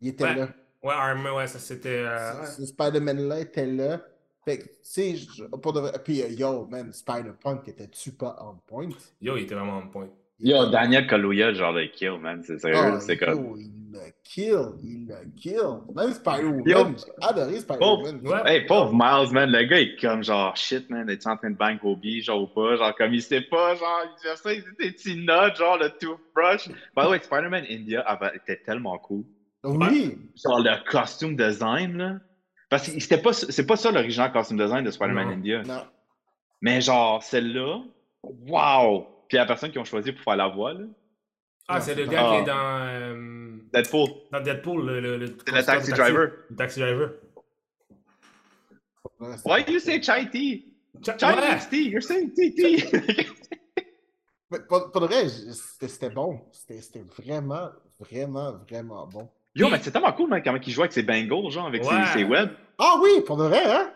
il était Ouais. là. Ouais, Armor, ouais, ça c'était. euh. Ce ce Spider-Man-là était là. Fait que, tu sais, pour de Puis, euh, yo, man, Spider-Punk était-tu pas on point? Yo, il était vraiment en point. Yo, Daniel Kaluuya, genre le kill, man. C'est sérieux, Ah, c'est yo, comme. il l'a kill, il l'a kill. Même Spider-Woman, Yo. j'ai adoré Spider-Man. Ouais. Hey, pauvre Miles, man, le gars, il est comme genre shit, man, es-tu en train de bang Kobe, genre ou pas? Genre, comme il sait pas, genre, il fait ça, il dit des petits notes, genre le toothbrush. By the way, Spider-Man India avait- était tellement cool. Oui, Genre le costume design, là. Parce que c'était pas, c'est pas ça l'original costume design de Spider-Man. India. non. Mais genre, celle-là, wow! Puis la personne qu'ils ont choisi pour faire la voix, là, Ah, c'est le gars qui est dans. euh, Deadpool. dans Deadpool, le. le, le C'est le taxi driver. Le taxi driver. Why do you say chai tea? Cha- Chai ouais. tea, you're saying tea tea. Mais pour, pour de vrai, c'était bon. C'était vraiment, vraiment, vraiment bon. Yo, mais c'est tellement cool, man, comment il joue avec ses Bengals, genre, avec ses- ses, webs. Ah oui, pour de vrai, hein?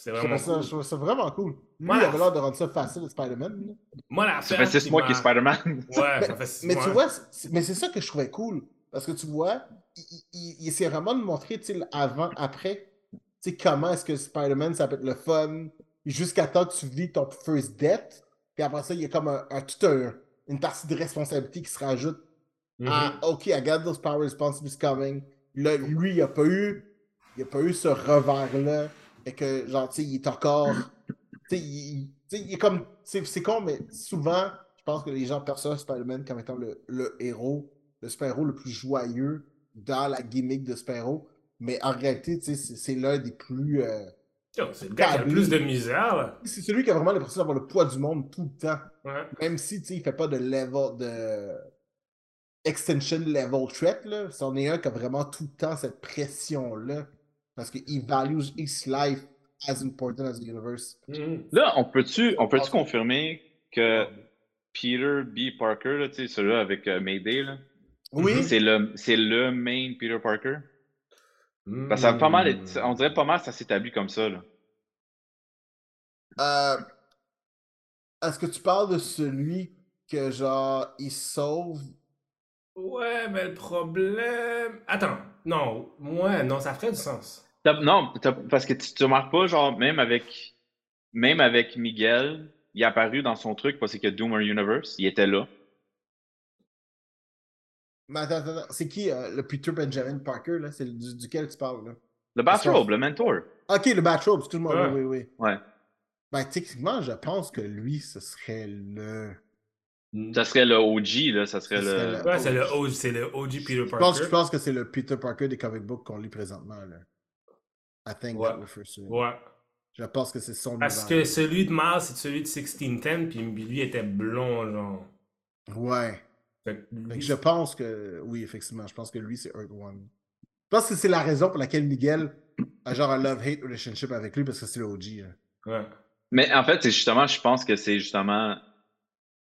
C'est Je vraiment trouvais ça, cool. je trouvais ça vraiment cool. Lui, Ouais. il avait l'air de rendre ça facile à Spider-Man. Moi, la Ça fait six mois qu'il est Spider-Man. Ouais, Mais, ça fait six mais mois. tu vois, c'est- mais c'est ça que je trouvais cool. Parce que tu vois, il, il- il- il essaie vraiment de montrer, tu sais, avant, après, tu sais, comment est-ce que Spider-Man, ça peut être le fun, jusqu'à temps que tu vis ton first death, puis après ça, il y a comme un, un- tout un- une partie de responsabilité qui se rajoute Mhm. Ah, ok, I got those power responsibilities coming. Là, lui, il a pas eu, il a pas eu ce revers-là. Et que, genre, tu sais, il est encore. Tu sais, il, est comme. C'est con, mais souvent, je pense que les gens perçoivent Spider-Man comme étant le, le héros, le super-héros le plus joyeux dans la gimmick de super-héros. Mais en réalité, tu sais, c'est l'un des plus. euh, Yo, C'est le gars qui a le plus de misère. C'est celui qui a vraiment l'impression d'avoir le poids du monde tout le temps. Ouais. Même si, tu sais, il fait pas de level de extension level threat, là. C'en est un qui a vraiment tout le temps cette pression-là. Parce qu'il values his life as important as the universe. Mhm. Là, on peut-tu on peut confirmer que Peter B. Parker, là, tu sais, celui-là avec euh, Mayday, là, Oui, c'est le, c'est le main Peter Parker? Parce que ça a pas mal, été- on dirait pas mal ça s'établit comme ça, là. euh, est-ce que tu parles de celui que, genre, il sauve? Ouais, mais le problème. Attends, non, ouais, non, ça ferait du sens. T'as- Non, t'as- parce que tu, tu remarques pas, genre, même avec, même avec Miguel, il est apparu dans son truc parce que Doomer Universe, il était là. Mais attends, attends, attends, c'est qui euh, le Peter Benjamin Parker, là? C'est du- duquel tu parles, là? Le Bathrobe, le mentor. Ok, le Batrobe, excuse-moi, Ouais. oui, oui, oui. Ouais. Ben, techniquement, je pense que lui, ce serait le. Ça serait le OG, là, ça serait Ça serait le. le- Ouais, c'est le, OG, c'est le OG Peter Je pense, je Parker. pense que c'est le Peter Parker des comic books qu'on lit présentement, là. I think Ouais. that refers to him. Ouais. Je pense que c'est son Parce que celui de Mars, c'est celui de 1610, puis lui était blond, genre. Ouais. Fait que Fait lui, que je pense que. Oui, effectivement, je pense que lui, c'est Earth One. Je pense que c'est la raison pour laquelle Miguel a genre un love-hate relationship avec lui, parce que c'est le OG. hein. Ouais. Mais en fait, c'est justement, je pense que c'est justement.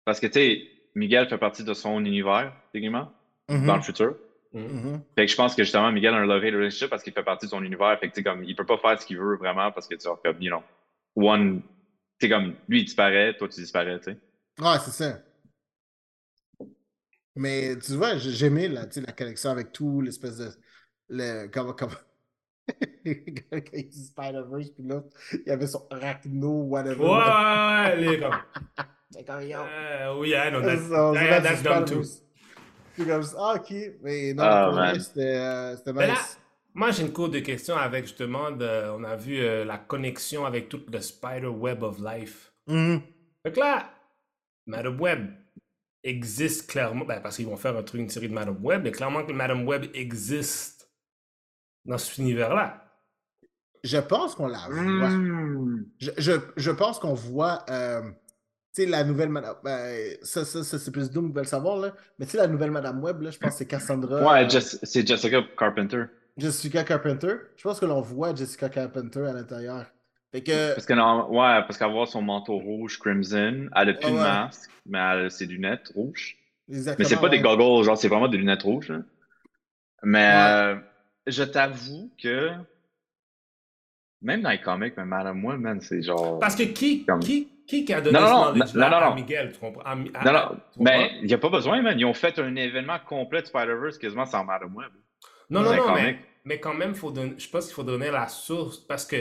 Parce que, tu sais, Miguel fait partie de son univers, techniquement, dans le futur. Mhm. Mhm. Fait que je pense que justement, Miguel a un love-hate relationship parce qu'il fait partie de son univers. Fait que, tu sais, comme, il peut pas faire ce qu'il veut vraiment parce que, tu sais, comme, you know, one. Tu sais, comme, lui, il disparaît, toi, tu disparais, tu sais. Ouais, c'est ça. Mais tu vois, j'ai- j'aimais la, tu sais, la collection avec tout l'espèce de. Le, comment. comment... Quand il dit Spider-Verse, puis là, il y avait son arachno, whatever. Ouais, ouais, ouais, les comme. C'est comme, yo. Euh, oui, yeah, du that's dumb too. Comme ça, ah, ok. Mais non, Ah, vrai, c'était euh, c'était Mais là, nice. moi, j'ai une cour de questions avec justement, de, on a vu euh, la connexion avec tout le Spider Web of Life. Mhm. Fait que là, Madame Web existe clairement, ben, parce qu'ils vont faire un truc, une série de Madame Web, mais clairement que Madame Web existe dans cet univers-là. Je pense qu'on la voit. Mm. Je, je, je pense qu'on voit. euh, sais, la nouvelle Madame. Ben, ça, ça, ça c'est plus Doom qui savoir, là. Mais tu sais, la nouvelle Madame Web, là, je pense que c'est Cassandra. Ouais, euh, Jess- c'est Jessica Carpenter. Jessica Carpenter. Je pense que l'on voit Jessica Carpenter à l'intérieur. Fait que. Parce que non, ouais, parce qu'elle voit son manteau rouge crimson, elle a plus Ouais, de ouais. masque, mais elle a ses lunettes rouges. Exactement, Mais c'est pas des goggles, genre c'est vraiment des lunettes rouges. là. Mais euh, je t'avoue que même dans les comics, mais Madame Web, man, c'est genre. Parce que qui, Comme- qui, qui a donné Non, ce non, non, non, non, à. Miguel, tu comprends? À Mi- à- Non, non, mais il n'y a pas besoin, man. Ils ont fait un événement complet de Spider-Verse quasiment sans Madame Web. Non, non, non, mais, mais quand même, faut donner, je pense qu'il faut donner la source parce que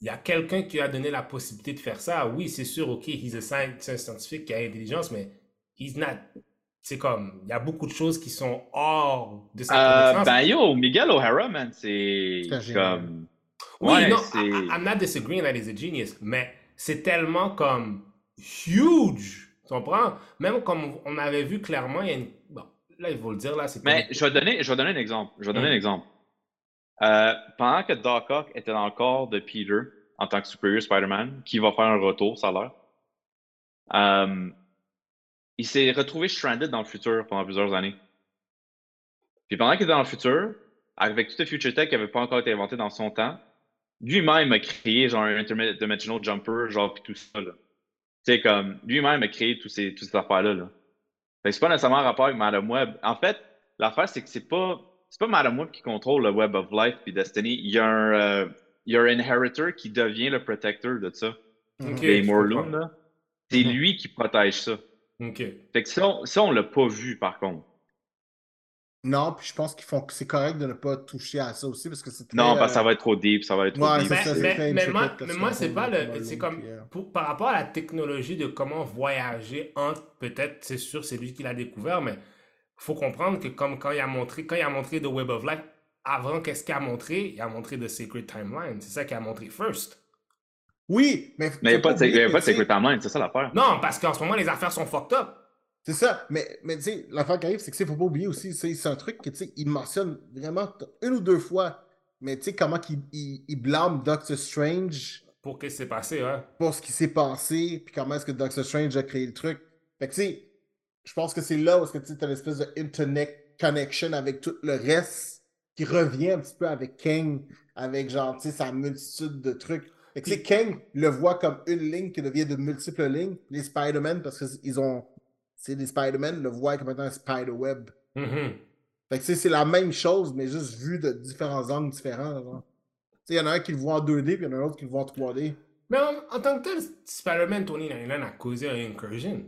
il y a quelqu'un qui a donné la possibilité de faire ça. Oui, c'est sûr, ok, he's a un scientifique qui a intelligence, mais he's not. C'est comme, il y a beaucoup de choses qui sont hors de sa Euh, connaissance. ben yo, Miguel O'Hara, man, c'est comme. Oui, ouais, non, I, I'm not disagreeing that he's a genius, mais c'est tellement comme huge. Tu comprends? Même comme on avait vu clairement, il y a une. Bon, là, il faut le dire, là, c'est Mais je vais donner, je vais donner un exemple. Je vais donner Mm. un exemple. Euh, pendant que Doc Ock était dans le corps de Peter en tant que supérieur Spider-Man, qui va faire un retour, ça a l'air, euh, il s'est retrouvé stranded dans le futur pendant plusieurs années. Puis pendant qu'il était dans le futur, avec tout le future tech qui n'avait pas encore été inventé dans son temps, lui-même a créé genre un interdimensional jumper, genre puis tout ça. là. Tu sais, comme lui-même a créé tous ces, toutes ces affaires-là. Là. Fait que c'est pas nécessairement en rapport avec Madame Web. En fait, l'affaire, c'est que c'est pas, c'est pas Madame Web qui contrôle le Web of Life puis Destiny. Il y a un, euh, il y a un inheritor qui devient le protector de ça. Ok, Les je Morlun, là. C'est Mhm. lui qui protège ça. Ok. Fait que ça, on- ça, on l'a pas vu, par contre. Non, puis je pense qu'ils font que c'est correct de ne pas toucher à ça aussi parce que c'est très, Non, parce que ça euh, va être trop deep, ça va être trop Ouais, deep. c'est Mais, ça, c'est mais- moi, mais c'est pas le. C'est comme. euh, pour- par rapport à la technologie de comment voyager entre. Peut-être, c'est sûr, c'est lui qui l'a découvert, mais faut comprendre que comme quand il a montré, quand il a montré The Web of Life, avant, qu'est-ce qu'il a montré? Il a montré The Sacred Timeline. C'est ça qu'il a montré first. Oui, mais. Mais il n'y a pas de Secret Timeline, c'est ça l'affaire. Non, parce qu'en ce moment, les affaires sont fucked up. C'est ça, mais, mais tu sais, l'affaire qui arrive, c'est que sais, faut pas oublier aussi, c'est un truc que tu sais, il mentionne vraiment une ou deux fois, mais tu sais, comment qu'il il, il blâme Doctor Strange Pour qu'est-ce qui s'est passé, hein pour ce qui s'est passé, puis comment est-ce que Doctor Strange a créé le truc. Fait que tu sais, je pense que c'est là où tu as l'espèce de internet connection avec tout le reste qui revient un petit peu avec Kang, avec genre, tu sais, sa multitude de trucs. Fait que tu sais, Kang le voit comme une ligne qui devient de multiples lignes. Les Spider-Man, parce qu'ils ont. C'est les Spider-Man le voient comme étant un Spider-Web. Mhm. Fait que c'est la même chose, mais juste vu de différents angles différents. genre. Tu sais, il y en a un qui le voit en 2D, puis il y en a un autre qui le voit en 3D. Mais en, en tant que tel, Spider-Man Tony Island a causé un incursion.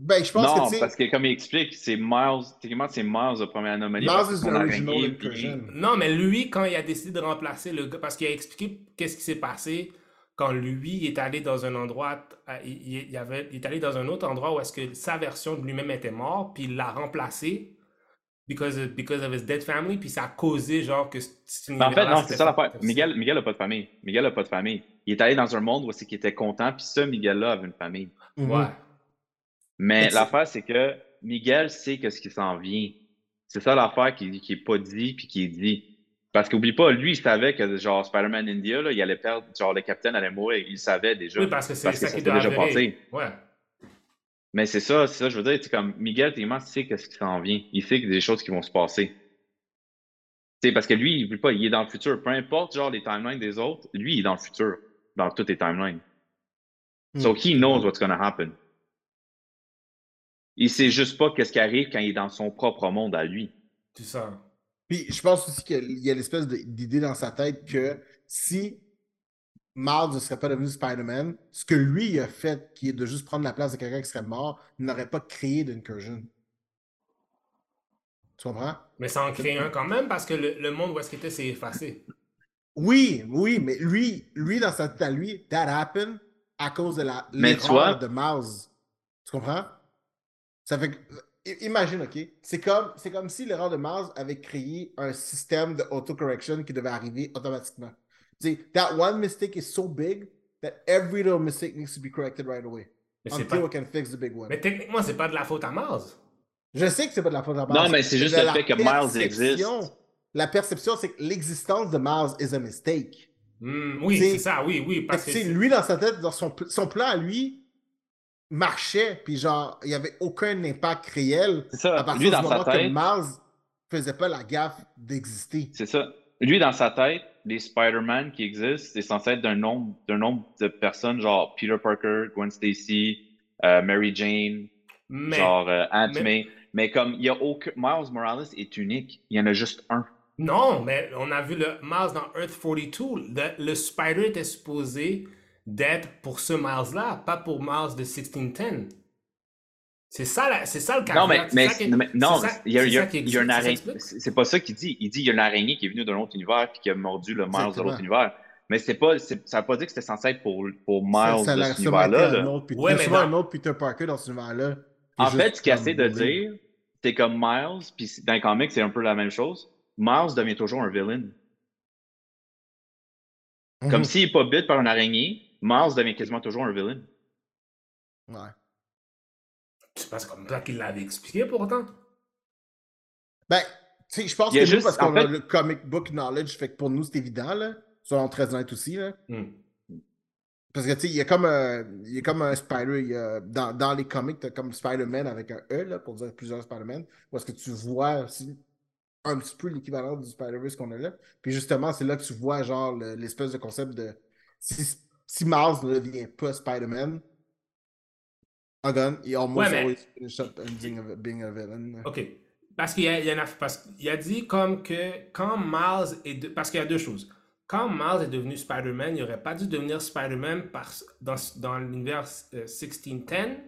Ben, je pense non, que sais. parce que comme il explique, c'est Miles, techniquement, c'est Miles de première anomalie. Miles is original puis- incursion. Non, mais lui, quand il a décidé de remplacer le gars, parce qu'il a expliqué qu'est-ce qui s'est passé quand lui il est allé dans un endroit, il, avait, il est allé dans un autre endroit où est-ce que sa version de lui-même était mort, puis il l'a remplacé because of, because of his dead family, puis ça a causé genre que Mais en fait, non, c'est ça l'affaire. Miguel, Miguel a pas de famille. Miguel a pas de famille. Il est allé dans un monde où c'est qu'il était content, puis ce Miguel-là avait une famille. Ouais. Mais Mais l'affaire, c'est que Miguel sait que ce qui s'en vient. C'est ça l'affaire qui, qui est pas dit puis qui est dit. Parce qu'oublie pas, lui, il savait que genre Spider-Man India, là, il allait perdre, genre le capitaine allait mourir. Il savait déjà. Oui, parce que c'est Parce que ça ça qui s'était doit déjà passé. Ouais. Mais c'est ça, c'est ça, je veux dire, c'est comme Miguel, tellement sait que ce qui s'en vient. Il sait qu'il y a des choses qui vont se passer. Tu sais, parce que lui, il oublie pas, il est dans le futur. Peu importe, genre, les timelines des autres, lui, il est dans le futur, dans toutes les timelines. So Mhm. he knows what's gonna happen. Il sait juste pas qu'est-ce qui arrive quand il est dans son propre monde à lui. C'est ça. Puis je pense aussi qu'il y a l'espèce d'idée dans sa tête que si Miles ne serait pas devenu Spider-Man, ce que lui a fait, qui est de juste prendre la place de quelqu'un qui serait mort, n'aurait pas créé d'incursion. Tu comprends? Mais ça en crée un quand même parce que le, le monde où est-ce qu'il était s'est effacé. Oui, oui, mais lui, lui dans sa tête à lui, that happened à cause de la Mais l'erreur de Miles. Tu comprends? Ça fait que, imagine, OK? C'est comme, c'est comme si l'erreur de Miles avait créé un système de autocorrection qui devait arriver automatiquement. Tu sais, that one mistake is so big that every little mistake needs to be corrected right away Mais, until pas... we can fix the big one. mais techniquement, c'est pas de la faute à Mars. Je sais que c'est pas de la faute à Miles. Non, mais c'est juste le fait que Miles existe. perception. La perception, c'est que l'existence de Miles is a mistake. Hmm, oui, C'est- ça, oui, oui. Parce que, lui, dans sa tête, dans son, son plan à lui, marchait, puis genre, il n'y avait aucun impact réel C'est ça. à partir Lui, du dans moment sa que tête, Mars faisait pas la gaffe d'exister. c'est ça. Lui, dans sa tête, les Spider-Man qui existent, c'est censé être d'un nombre, d'un nombre de personnes, genre Peter Parker, Gwen Stacy, euh, Mary Jane, Mais, genre euh, Aunt mais- May. Mais comme il y a aucun. Miles Morales est unique. Il y en a juste un. non, mais on a vu le Miles dans Earth 42. Le, le Spider était supposé d'être pour ce Miles-là, pas pour Miles de 1610. C'est ça, la- c'est ça le cas. Non, mais, mais, mais- non, il y a, y a- il y a une araignée. C'est c'est pas ça qu'il dit. Il dit il y a une araignée qui est venue d'un autre univers et qui a mordu le Miles de l'autre univers. Mais c'est pas, ça n'a pas dit que c'était censé être pour, pour Ça, Miles ça de cet univers-là. Ouais, mais un autre Peter Parker dans cet univers-là. est En fait, ce qu'il essaie de dire, c'est comme Miles, puis dans les comics, c'est un peu la même chose. Miles devient toujours un villain. Comme Mhm. s'il n'est pas bit par une araignée, Miles devient quasiment toujours un villain. Ouais. C'est pas comme ça qu'il l'avait expliqué pourtant? Ben, tu sais, je pense que nous, juste- parce qu'on a le comic book knowledge, fait que pour nous, c'est évident, là. Soyons très honnêtes aussi, là. Hmm. Parce que, tu sais, il y a comme un, il y a comme un Spider, il y a- dans, dans les comics, t'as comme Spider-Man avec un E, là, pour dire plusieurs Spider-Man, où est-ce que tu vois aussi un petit peu l'équivalent du Spider-Verse qu'on a là. Puis justement, c'est là que tu vois, genre, le- l'espèce de concept de si, si Miles ne devient pas Spider-Man, again, he almost Ouais, mais- always finish up ending of being a villain. OK. Parce qu'il y a, il y en a, parce qu'il a dit comme que quand Miles est... de- parce qu'il y a deux choses. Quand Miles est devenu Spider-Man, il n'aurait pas dû devenir Spider-Man par- dans, dans l'univers euh, 1610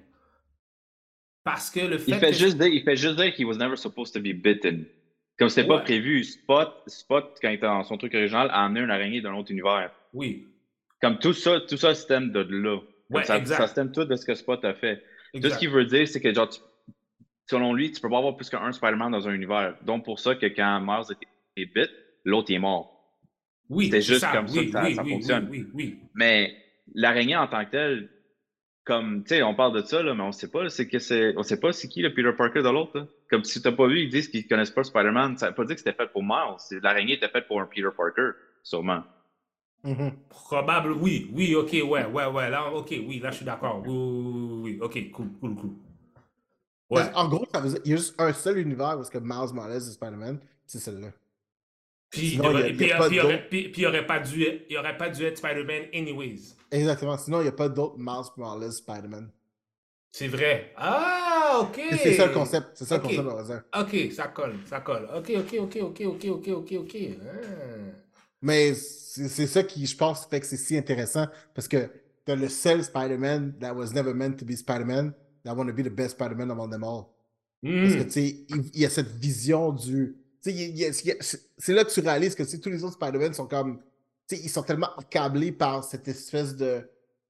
parce que le fait Il fait, que... juste dire, il fait juste dire qu'il was never supposed to be bitten. Comme c'était pas Ouais. prévu, Spot, Spot, quand il était dans son truc original, a amené une araignée d'un autre univers. Oui, Comme tout ça, tout ça stem de là. Ouais, ça, exact. ça tout de ce que Spot a fait. Tout ce qu'il veut dire, c'est que genre, tu- selon lui, tu peux pas avoir plus qu'un Spider-Man dans un univers. Donc pour ça que quand Miles était bit, l'autre est mort. Oui, c'est juste comme ça oui, que ça- oui, ça oui, fonctionne. Oui, oui, oui. Mais l'araignée en tant que telle, comme, tu sais, on parle de ça, là, mais on sait pas, c'est que c'est, on sait pas c'est qui le Peter Parker de l'autre. là. Comme si t'as pas vu, ils disent qu'ils connaissent pas Spider-Man. Ça veut pas dire que c'était fait pour Miles. L'araignée était faite pour un Peter Parker, sûrement. Mhm. Probable, oui, oui, ok, ouais, ouais, ouais, là, ok, oui, là, je suis d'accord. Oui, oui, oui, ok, cool, cool, cool. Ouais. En gros, ça veut dire- il y a juste un seul univers où est-ce que Miles Morales est Spider-Man, c'est celui-là. Puis, Sinon, il il y a- aurait- pas d'autres. dû, il aurait pas dû être Spider-Man anyways. Exactement. Sinon, il n'y a pas d'autre Miles Morales Spider-Man. C'est vrai. Ah, ok. C'est ça le concept. C'est ça le concept. Ok, ça colle, ça colle. Ok, ok, ok, ok, ok, ok, ok, ok. Ah. Mais c'est ça qui, je pense, fait que c'est si intéressant parce que t'as le seul Spider-Man that was never meant to be Spider-Man that want to be the best Spider-Man among them all. Parce que, Hmm. tu sais, il, il y a cette vision du. Tu sais, c'est là que tu réalises que tous les autres Spider-Man sont comme. Tu sais, ils sont tellement accablés par cette espèce de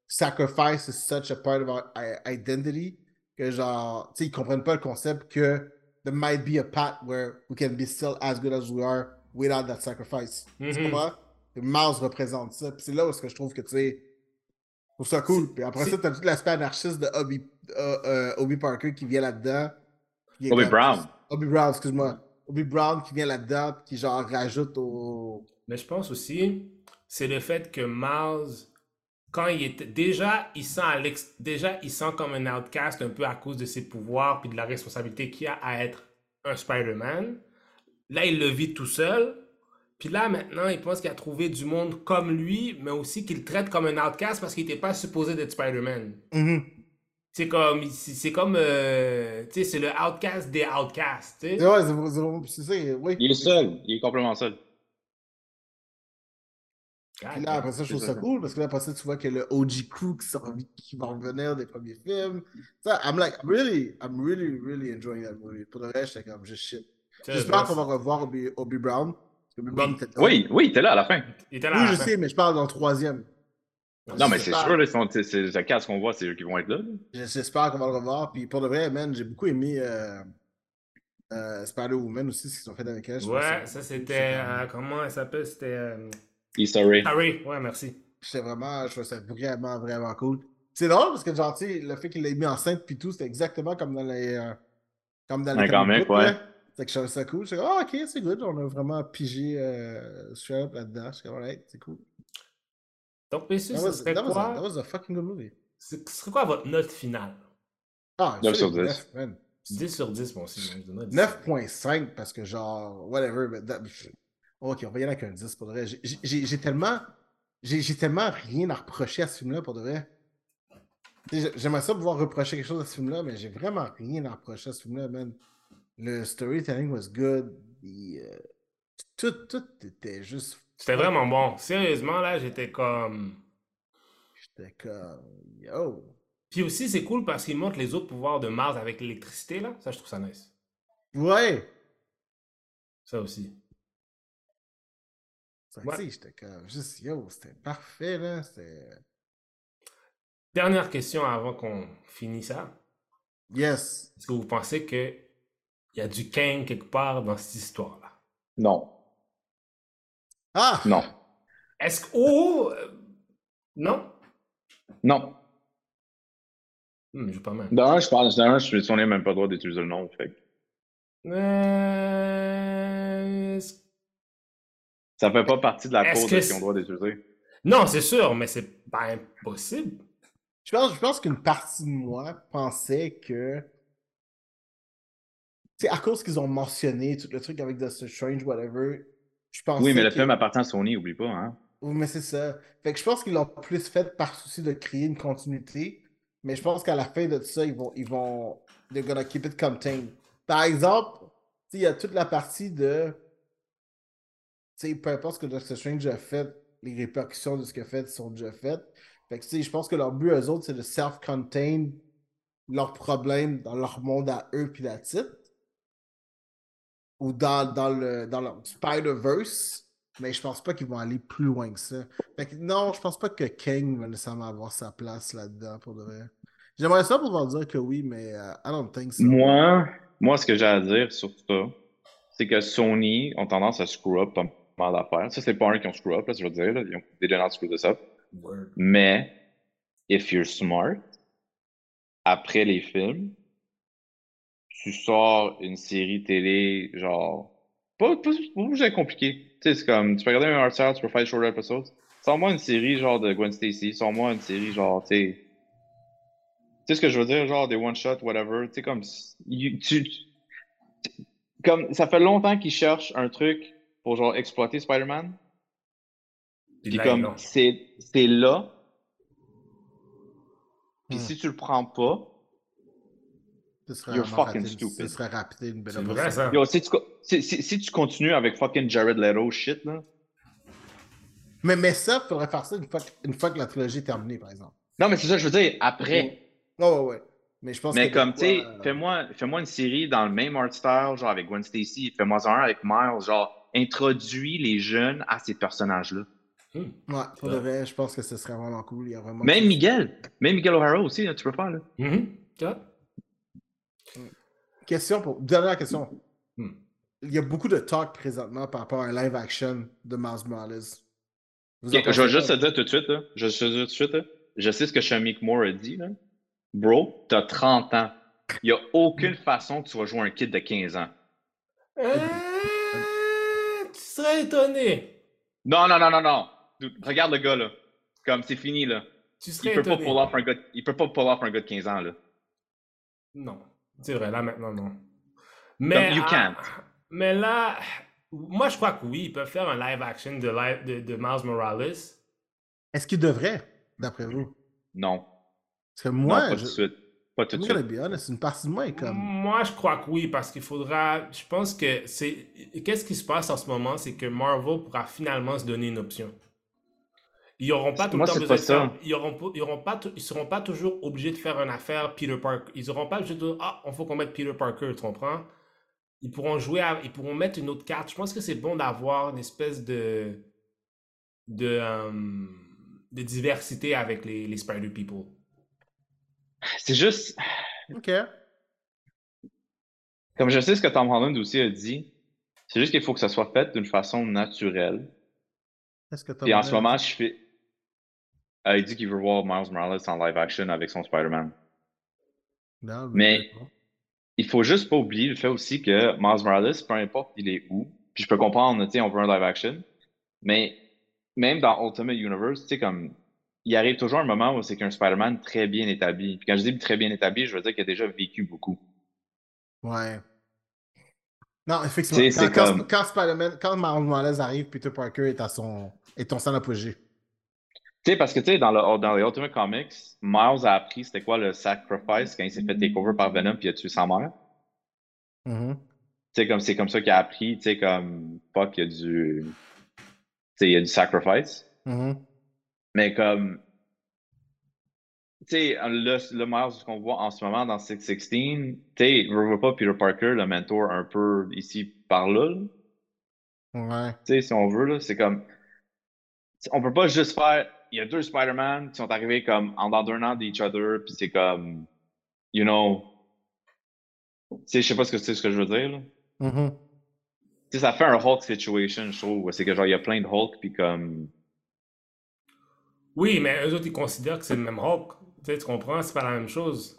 sacrifice is such a part of our identity que, genre, tu sais, ils comprennent pas le concept que there might be a path where we can be still as good as we are without that sacrifice. Tu Mhm. comprends? Et Mars représente ça. Puis c'est là où est-ce que je trouve que, tu sais, je trouve ça cool. Puis après ça, t'as tout l'aspect anarchiste de Obi, euh, euh, Obi Parker qui vient là-dedans. Obi comme- Brown. Obi Brown, excuse-moi. Obi Brown qui vient là-dedans, qui genre rajoute au. Mais je pense aussi, c'est le fait que Miles, quand il était. Déjà, il sent, à déjà, il sent comme un outcast un peu à cause de ses pouvoirs puis de la responsabilité qu'il a à être un Spider-Man. Là, il le vit tout seul. Puis là, maintenant, il pense qu'il a trouvé du monde comme lui, mais aussi qu'il traite comme un outcast parce qu'il n'était pas supposé d'être Spider-Man. Mhm. C'est comme, c'est comme, euh, tu sais, c'est le outcast des outcasts, tu sais. Ouais, c'est- oui. Il est seul. Il est complètement seul. Ah, Puis là, après ça, je trouve C'est ça ça. cool parce que là, après ça, tu vois que le OG crew qui, sort- qui va revenir des premiers films. Ça, I'm like, I'm really, I'm really, really enjoying that movie. Pour le reste, j'étais comme juste shit. J'espère qu'on va revoir Obi, Obi Brown. Obi était. Oui, oui, il était là à la fin. Il était là. à Oui, la je fin. sais, mais je parle dans le troisième. Non, mais c'est sûr, là, c'est- c'est c'est- c'est le cas, ce qu'on voit, c'est eux qui vont être là. J'espère qu'on va le revoir. Puis pour de vrai, man, j'ai beaucoup aimé euh, euh, Spider-Woman aussi, ce qu'ils ont fait avec elle. Ouais, ça c'était. euh, comment elle s'appelle? C'était. euh, Easter Ray. Harry. Ouais, merci. Vraiment, je trouvais ça vraiment, vraiment cool. C'est drôle parce que, genre, tu sais, le fait qu'il l'ait mis enceinte puis tout, c'était exactement comme dans les. euh, comme dans les Un comic, ouais. là. Fait que je trouvais ça cool. Comme, ah, ok, c'est good. On a vraiment pigé euh, straight là-dedans. J'étais comme, alright, c'est cool. Donc, messieurs, was, serait that, was a, quoi that was a fucking good movie. Ce serait quoi votre note finale? Ah, 9 sur celui-là, 10. 9, man. 10 sur 10, moi aussi. moi, je donnerais 10. 9.5 parce que genre, whatever. mais that- Ok, on va y aller avec un 10 pour de vrai. J'ai- tellement. J'ai tellement rien à reprocher à ce film-là pour de vrai. J'aimerais ça pouvoir reprocher quelque chose à ce film-là, mais j'ai vraiment rien à reprocher à ce film-là, man. Le storytelling was good. euh, tout, tout était juste. C'était vraiment bon. Sérieusement, là, j'étais comme. J'étais comme. Yo. Puis aussi, c'est cool parce qu'il montre les autres pouvoirs de Mars avec l'électricité, là. Ça, je trouve ça nice. Ouais. Ça aussi. Ouais. J'étais comme. Juste, yo, c'était parfait, là. Dernière question avant qu'on finisse ça. Yes. Est-ce que vous pensez que y a du Kang quelque part dans cette histoire-là? Non. Ah! Non. Est-ce que. Oh! euh, Non? Non. Hmm, pas mal. D'un, je pense, d'un, je suis on n'a même pas le droit d'utiliser le nom. Fait. Euh, Ça fait pas partie de la cause de ont le droit d'utiliser. Non, c'est sûr, mais c'est pas impossible. Je pense, je pense qu'une partie de moi pensait que. C'est à cause qu'ils ont mentionné tout le truc avec Doctor Strange, whatever. Je pensais Oui, mais le film appartient à Sony, oublie pas, hein. Oui, mais c'est ça. Fait que je pense qu'ils l'ont plus fait par souci de créer une continuité. Mais je pense qu'à la fin de ça, ils vont. Ils vont. They're gonna keep it contained. Par exemple, il y a toute la partie de. Tu sais, peu importe ce que Doctor Strange a fait, les répercussions de ce qu'il a fait sont déjà faites. Fait que je pense que leur but, eux autres, c'est de self-contain leurs problèmes dans leur monde à eux, puis la titre. Ou dans, dans le dans leur Spider-Verse. Mais je pense pas qu'ils vont aller plus loin que ça. Fait que non, je pense pas que Kang va nécessairement avoir sa place là-dedans pour de vrai. J'aimerais ça pouvoir dire que oui, mais euh, I don't think so. Moi, moi, ce que j'ai à dire sur ça, c'est que Sony ont tendance à screw up pas mal d'affaires. Ça, c'est pas un qui ont screw up, là, je veux dire. Là. Ils ont déjà not screw this up. Word. Mais, if you're smart, après les films, tu sors une série télé, genre, pas, pas, pas compliqué. Tu sais, c'est comme, tu peux regarder un art style, tu peux faire des short episodes. Sors-moi une série, genre, de Gwen Stacy. Sors-moi une série, genre, tu sais. Tu sais ce que je veux dire, genre, des one-shot, whatever. Tu sais, comme, you- tu, comme, ça fait longtemps qu'ils cherchent un truc pour, genre, exploiter Spider-Man. Puis là, comme, c'est là. Puis Hmm. si tu le prends pas, Ce serait You're fucking raté- stupid. Ce serait rapide une belle C'est vrai, ça. yo, si tu, si, si, si tu continues avec fucking Jared Leto shit, là. Mais, mais ça, il faudrait faire ça une fois, que- une fois que la trilogie est terminée, par exemple. Non, mais c'est ça, que je veux dire, après. Oh, ouais, ouais. Mais je pense Mais que comme, tu sais, euh, fais-moi fais-moi une série dans le même art style, genre avec Gwen Stacy, fais-moi un avec Miles, genre, introduis les jeunes à ces personnages-là. Hmm. Ouais, pour de vrai, je pense que ce serait vraiment cool. Il y a vraiment Même Miguel, même Miguel O'Hara aussi, là, tu peux faire, là. Vois? Question pour. Dernière question. Hmm. Il y a beaucoup de talk présentement par rapport à un live action de Miles Morales. Je vais juste te dire tout de suite, là. Je dire tout de suite, là. Je sais ce que Shamik Moore a dit, là. Bro, t'as 30 ans. Il n'y a aucune façon que tu vas jouer un kid de 15 ans. Euh, tu serais étonné. Non, non, non, non, non. Regarde le gars, là. Comme, c'est fini, là. Tu Il serais peut pas étonné. pull off un gars, il peut pas pull off un gars de 15 ans, là. Non. C'est vrai, là maintenant, non. Mais, you ah, can't. mais là, moi je crois que oui, ils peuvent faire un live action de, live, de, de Miles Morales. Est-ce qu'il devrait, d'après vous? Non. Parce que non, moi, pas tout je... de suite. Pas tout de suite. be honest, une partie de moi comme. Moi, je crois que oui, parce qu'il faudra. Je pense que c'est. Qu'est-ce qui se passe en ce moment, c'est que Marvel pourra finalement se donner une option. Ils n'auront pas tout Moi, le temps besoin de faire. Ils auront, pas- ils auront pas, tou- ils seront pas toujours obligés de faire une affaire Peter Parker. Ils n'auront pas obligé de dire ah, on faut qu'on mette Peter Parker, tu comprends? Ils pourront jouer, à- ils pourront mettre une autre carte. Je pense que c'est bon d'avoir une espèce de de, euh, de diversité avec les, les Spider People. C'est juste, Ok. comme je sais ce que Tom Holland aussi a dit, c'est juste qu'il faut que ça soit fait d'une façon naturelle. Est-ce que Puis en ce Tom moment, je fais. Euh, il dit qu'il veut voir Miles Morales en live action avec son Spider-Man. Mais- Il faut juste pas oublier le fait aussi que Miles Morales, peu importe il est où, puis je peux comprendre, tu sais, on veut un live action, mais même dans Ultimate Universe, tu sais, comme il arrive toujours un moment où c'est qu'un Spider-Man très bien établi. Puis quand je dis très bien établi, je veux dire qu'il a déjà vécu beaucoup. Ouais. Non, effectivement. Quand, quand, quand, Spider-Man, quand Miles Morales arrive, Peter Parker est à son, est ton son apogée. Tu sais, parce que tu sais, dans, le, dans les Ultimate Comics, Miles a appris c'était quoi le sacrifice quand il s'est fait takeover par Venom puis il a tué sa mère. Mm-hmm. Tu sais, comme c'est comme ça qu'il a appris, tu sais, comme pas qu'il y a du. Tu sais, il y a du sacrifice. Mm-hmm. Mais comme. Tu sais, le, le Miles qu'on voit en ce moment dans 616, tu sais, ne veut pas Peter Parker, le mentor un peu ici par là. Ouais. Tu sais, si on veut, là, c'est comme. On peut pas juste faire il y a deux Spider-Man qui sont arrivés comme en dans d'un an d'each other, puis c'est comme, you know, tu sais, je sais pas ce que c'est ce que je veux dire, là. Mm-hmm. Tu sais, ça fait un Hulk situation, je trouve. C'est que genre, il y a plein de Hulk, puis comme. Oui, mais eux autres, ils considèrent que c'est le même Hulk. Tu sais, tu comprends? C'est pas la même chose.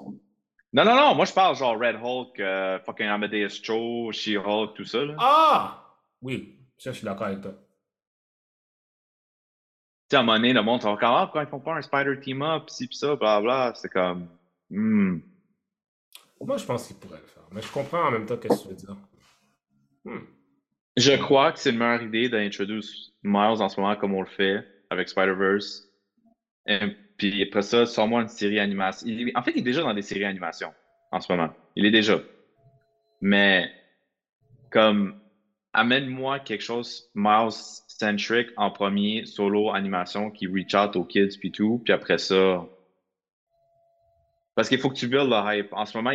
Non, non, non, moi je parle genre Red Hulk, euh, fucking Amadeus Cho, She-Hulk, tout ça, là. Ah! Oui, ça, je suis d'accord avec toi à un moment donné, le monde encore, ah, pourquoi ils font pas un Spider Team-Up, pis pis ça, bla bla. C'est comme. Hmm. Moi, je pense qu'ils pourraient le faire. Mais je comprends en même temps ce que tu veux dire. Hmm. Je crois que c'est une meilleure idée d'introduire Miles en ce moment comme on le fait avec Spider-Verse. Puis après ça, sors-moi une série animation. en fait, il est déjà dans des séries animation en ce moment. Il est déjà. Mais comme amène-moi quelque chose Miles centric en premier, solo animation qui reach out aux kids puis tout, puis après ça. Parce qu'il faut que tu builds le hype. En ce moment,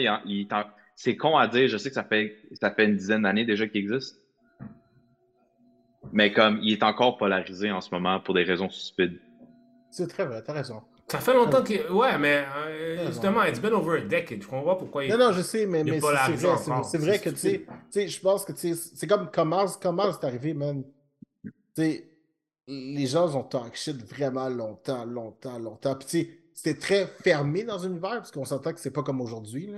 c'est con à dire, je sais que ça fait, ça fait une dizaine d'années déjà qu'il existe. Mais comme il est encore polarisé en ce moment pour des raisons stupides. C'est très vrai, t'as raison. Ça fait longtemps que. Ouais, mais euh, justement, it's been over a decade. Je comprends pourquoi il. Non, non, je sais, mais, mais c'est vrai, c'est vrai que, tu sais, je pense que c'est comme comment, comment c'est arrivé, man? Les gens ont talk shit vraiment longtemps, longtemps, longtemps. Puis c'était très fermé dans l'univers, parce qu'on s'entend que c'est pas comme aujourd'hui.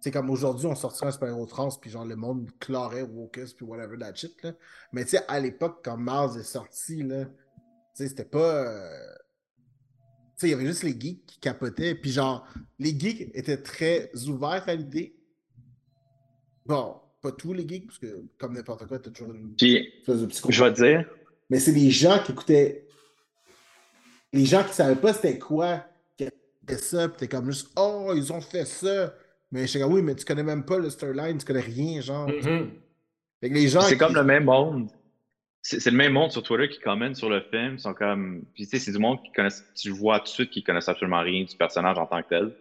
C'est comme aujourd'hui, on sortirait un super trans, puis genre le monde clarait Wokus, puis whatever that shit. Là. Mais tu sais, à l'époque, quand Mars est sorti, là, c'était pas. Euh, tu sais, il y avait juste les geeks qui capotaient, puis genre, les geeks étaient très ouverts à l'idée. Bon, pas tous les geeks, parce que comme n'importe quoi, t'as toujours une. Puis, je vais te dire, mais c'est les gens qui écoutaient. Les gens qui ne savaient pas c'était quoi qui ça, puis t'es comme juste Oh, ils ont fait ça. Mais je suis comme oui, mais tu connais même pas le storyline, tu connais rien, genre. Mm-hmm. les gens. C'est comme le même monde. C'est le même monde sur Twitter qui commente sur le film. sont comme. Puis tu sais, c'est du monde qui connaissent. Tu vois tout de suite qu'ils connaissent absolument rien du personnage en tant que tel.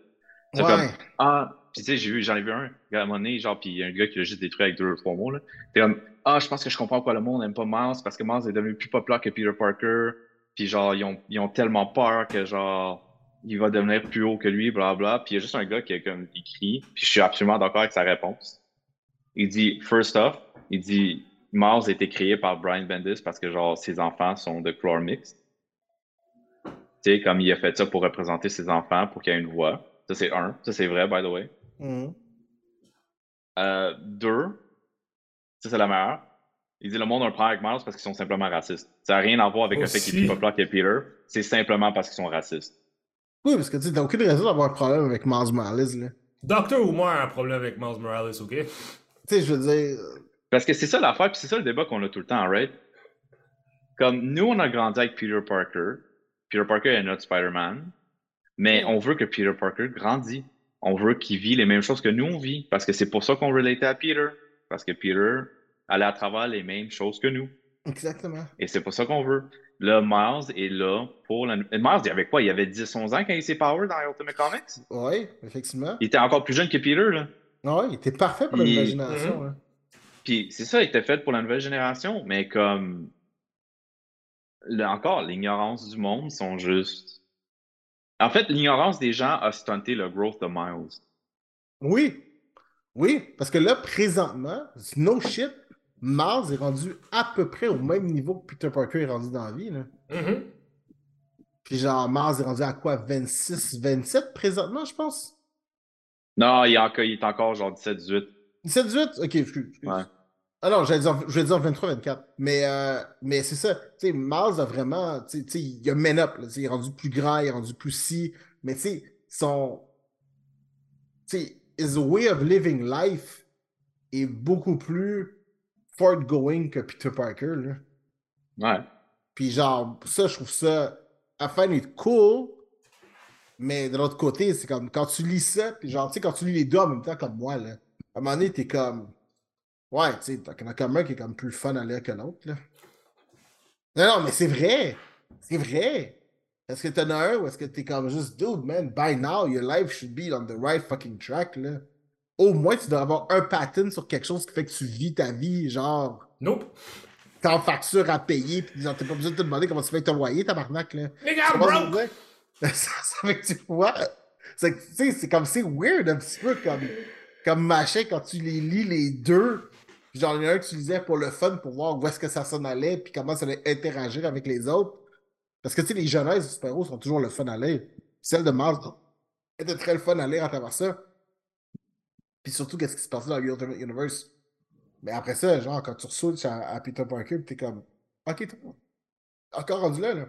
C'est comme Ah, puis tu sais, j'en ai vu un, à un moment donné, genre, puis il y a un gars qui l'a juste détruit avec deux ou trois mots, là. T'es comme, ah, je pense que je comprends pourquoi le monde n'aime pas Miles, parce que Miles est devenu plus populaire que Peter Parker, puis genre, ils ont, ils ont tellement peur que genre, il va devenir plus haut que lui, bla bla. Puis il y a juste un gars qui a comme écrit, puis je suis absolument d'accord avec sa réponse. Il dit, first off, il dit, Miles a été créé par Brian Bendis parce que genre, ses enfants sont de chlore mixed. Tu sais, comme il a fait ça pour représenter ses enfants, pour qu'il y ait une voix. Ça, c'est un. Ça, c'est vrai, by the way. Mm-hmm. Euh, deux, ça c'est la meilleure. Il dit le monde a un problème avec Miles parce qu'ils sont simplement racistes. Ça n'a rien à voir avec le fait qu'il est plus populaire que Peter. C'est simplement parce qu'ils sont racistes. Oui, parce que tu n'as aucune raison d'avoir un problème avec Miles Morales. Là. Docteur ou moi a un problème avec Miles Morales, ok? Tu sais, je veux dire. Parce que c'est ça l'affaire, puis c'est ça le débat qu'on a tout le temps, right? Comme nous, on a grandi avec Peter Parker. Peter Parker est notre Spider-Man. Mais on veut que Peter Parker grandisse on veut qu'il vit les mêmes choses que nous, on vit. Parce que c'est pour ça qu'on relate à Peter. Parce que Peter allait à travers les mêmes choses que nous. Exactement. Et c'est pour ça qu'on veut. Là, Miles est là pour la... Miles, il y avait quoi? Il avait 10-11 ans quand il s'est power dans Ultimate Comics? Oui, effectivement. Il était encore plus jeune que Peter, là. Oui, il était parfait pour nouvelle génération. Puis c'est ça, il était fait pour la nouvelle génération, mais comme... encore, l'ignorance du monde sont juste en fait, l'ignorance des gens a stunté le growth de Miles. Oui. Oui, parce que là, présentement, no shit, Miles est rendu à peu près au même niveau que Peter Parker est rendu dans la vie. Là. Mm-hmm. Puis genre, Miles est rendu à quoi 26, 27 présentement, je pense? Non, il est encore, il est encore genre 17, 18. 17, 18 Ok, excuse. Ouais. Ah non, je vais dire, je vais dire 23-24. Mais, euh, mais c'est ça. Tu sais, Miles a vraiment. Tu sais, il a men up. Là, il est rendu plus grand, il est rendu plus si. Mais tu sais, son. Tu sais, his way of living life est beaucoup plus forward-going que Peter Parker. Là. Ouais. Puis genre, ça, je trouve ça. À fin est cool. Mais de l'autre côté, c'est comme quand tu lis ça, puis genre, tu sais, quand tu lis les deux en même temps comme moi, là, à un moment donné, t'es comme. Ouais, tu sais, t'en as comme un qui est comme plus fun à lire que l'autre, là. Non, non, mais c'est vrai! C'est vrai! Est-ce que t'en as un ou est-ce que t'es comme juste, dude, man, by now, your life should be on the right fucking track, là? Au moins, tu dois avoir un pattern sur quelque chose qui fait que tu vis ta vie, genre. Nope. T'as en facture à payer, puis genre, t'as pas besoin de te demander comment tu fais ton loyer, tabarnak, là. Va, broke! Ça, ça fait que tu vois. C'est comme c'est weird un petit peu comme, comme machin quand tu les lis les deux. Puis Genre, il y en a un que tu lisais pour le fun, pour voir où est-ce que ça s'en allait, puis comment ça allait interagir avec les autres. Parce que tu sais, les genèses du super-héros sont toujours le fun à lire. Celle de Mars était très le fun à lire à travers ça. Puis surtout, qu'est-ce qui se passait dans Ultimate Universe? Mais après ça, genre, quand tu ressouches à, à Peter Parker, t'es comme, ok, t'es encore rendu là, là.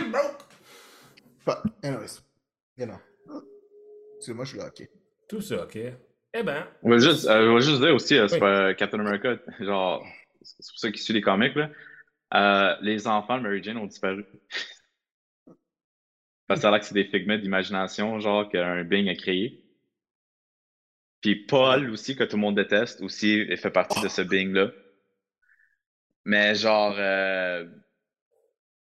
I'm broke! But, anyways, you know. Excuse-moi, je suis là, ok. Tout ça, ok. Eh ben, On va juste, euh, je vais juste dire aussi, euh, c'est Oui. pas Captain America, genre, c'est pour ça qu'il suit les comics, là. Euh, les enfants de Mary Jane ont disparu. Parce que ça a l'air que c'est des figments d'imagination, genre, qu'un Bing a créé. Puis Paul aussi, que tout le monde déteste, aussi, il fait partie de ce Bing-là. Mais genre, euh,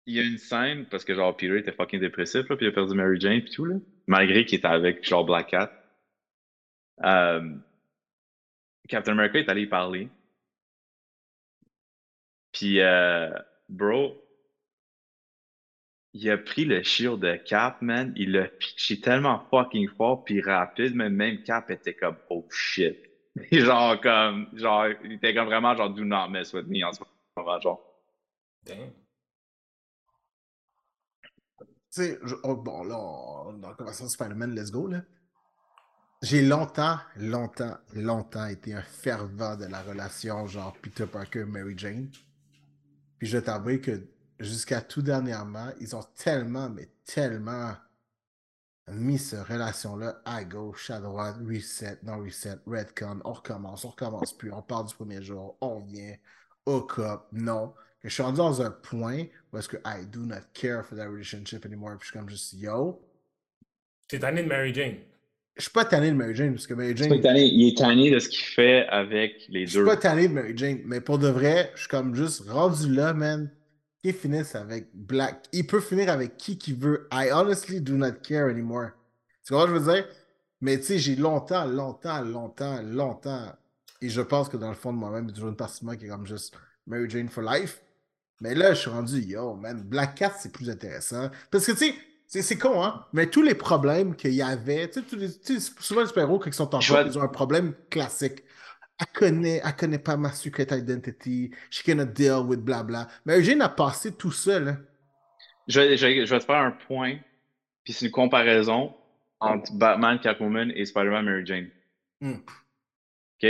il y a une scène, parce que genre, Peter était fucking dépressif, là, puis il a perdu Mary Jane, puis tout, là. Malgré qu'il était avec, genre, Black Cat. Euh, Captain America est allé y parler. Puis, euh, bro, il a pris le shield de Cap, man. Il l'a pitché tellement fucking fort puis rapide, mais même Cap était comme, oh shit. Genre, comme, genre, il était comme vraiment genre, do not mess with me en ce moment, genre. damn. Sais, oh, bon, là, on, conversation de Spider-Man, let's go, là. J'ai longtemps, longtemps, longtemps été un fervent de la relation, genre Peter Parker, Mary Jane. Puis je vais t'avouer que jusqu'à tout dernièrement, ils ont tellement, mais tellement mis cette relation-là à gauche, à droite, reset, non reset, redcon, on recommence, on recommence plus, on part du premier jour, on vient, hook up, non. Que je suis rendu dans un point où est-ce que I do not care for that relationship anymore. Puis je suis comme juste, yo, T'es tanné de Mary Jane. je suis pas tanné de Mary Jane, parce que Mary Jane, tanné, il est tanné de ce qu'il fait avec les je suis deux. pas tanné de Mary Jane, mais pour de vrai, je suis comme juste rendu là, man. Qu'il finisse avec Black. Il peut finir avec qui qu'il veut. I honestly do not care anymore. Tu vois ce que je veux dire? Mais tu sais, j'ai longtemps, longtemps, longtemps, longtemps. Et je pense que dans le fond de moi-même, il y a toujours une partie de moi qui est comme juste Mary Jane for life. Mais là, je suis rendu, yo, man, Black Cat, c'est plus intéressant. Parce que, tu sais, c'est- con, hein? Mais tous les problèmes qu'il y avait, tu sais, souvent les super-héros, quand ils sont en couple, ils ont un problème classique. Elle connaît, elle connaît pas ma secret identity. She cannot deal with blabla. Mais Eugène a passé tout seul. Hein. Je, vais- je vais- je vais te faire un point, puis c'est une comparaison entre Batman, Catwoman et Spider-Man, Mary Jane. Hmm. OK?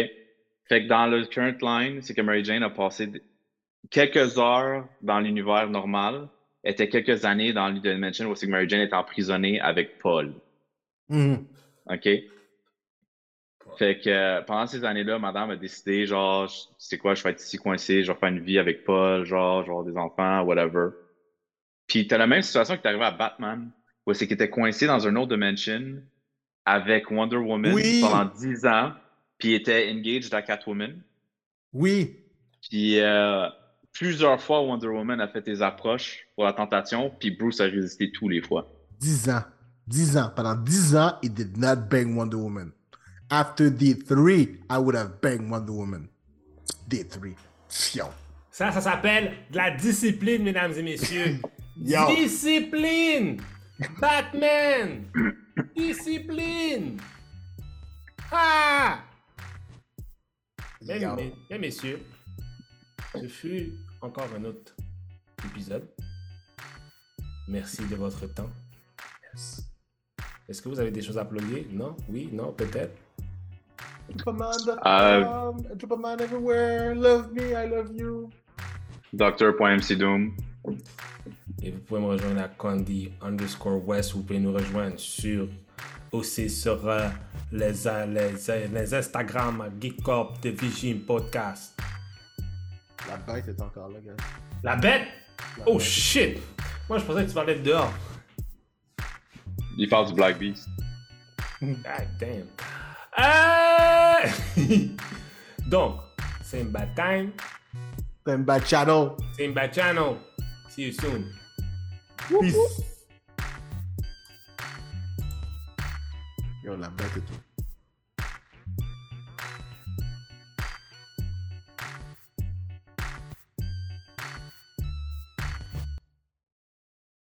Fait que dans le current line, c'est que Mary Jane a passé quelques heures dans l'univers normal, était quelques années dans l'E Dimension où c'est que Mary Jane est emprisonnée avec Paul. Mhm. OK? Fait que euh, pendant ces années-là, madame a décidé, genre, je- c'est quoi, je vais être ici coincé, je vais faire une vie avec Paul, genre, genre des enfants, whatever. Puis t'as la même situation qui est arrivée à Batman, où c'est qu'il était coincé dans une autre dimension avec Wonder Woman Oui. pendant 10 ans, puis il était engaged à Catwoman. Oui. Puis euh, plusieurs fois, Wonder Woman a fait des approches pour la tentation, puis Bruce a résisté tous les fois. 10 ans. 10 ans. Pendant 10 ans, he did not bang Wonder Woman. After D3, I would have banged Wonder Woman. D3. Fion. Ça, ça s'appelle de la discipline, mesdames et messieurs. Yo. Discipline! Batman! Discipline! Ah! Mesdames, Yo. mes- mesdames, messieurs, ce fut encore un autre épisode. Merci de votre temps. Est-ce que vous avez des choses à plugger? Non? Oui? Non? Peut-être? Superman everywhere. Love me, I love you. Docteur.mc Doom. Et vous pouvez me rejoindre à Candy underscore West. Vous pouvez nous rejoindre sur aussi sur euh, les, euh, les, euh, les Instagram Geek Corp Division Podcast. La bête est encore là, gars. La bête! La Oh bête. shit! Moi je pensais que tu parlais de dehors. Il parle du Black Beast. God damn. Euh... Donc, c'est une bad time. Bad channel. C'est une bad channel. See you soon. Peace. Yo, la bête est tout.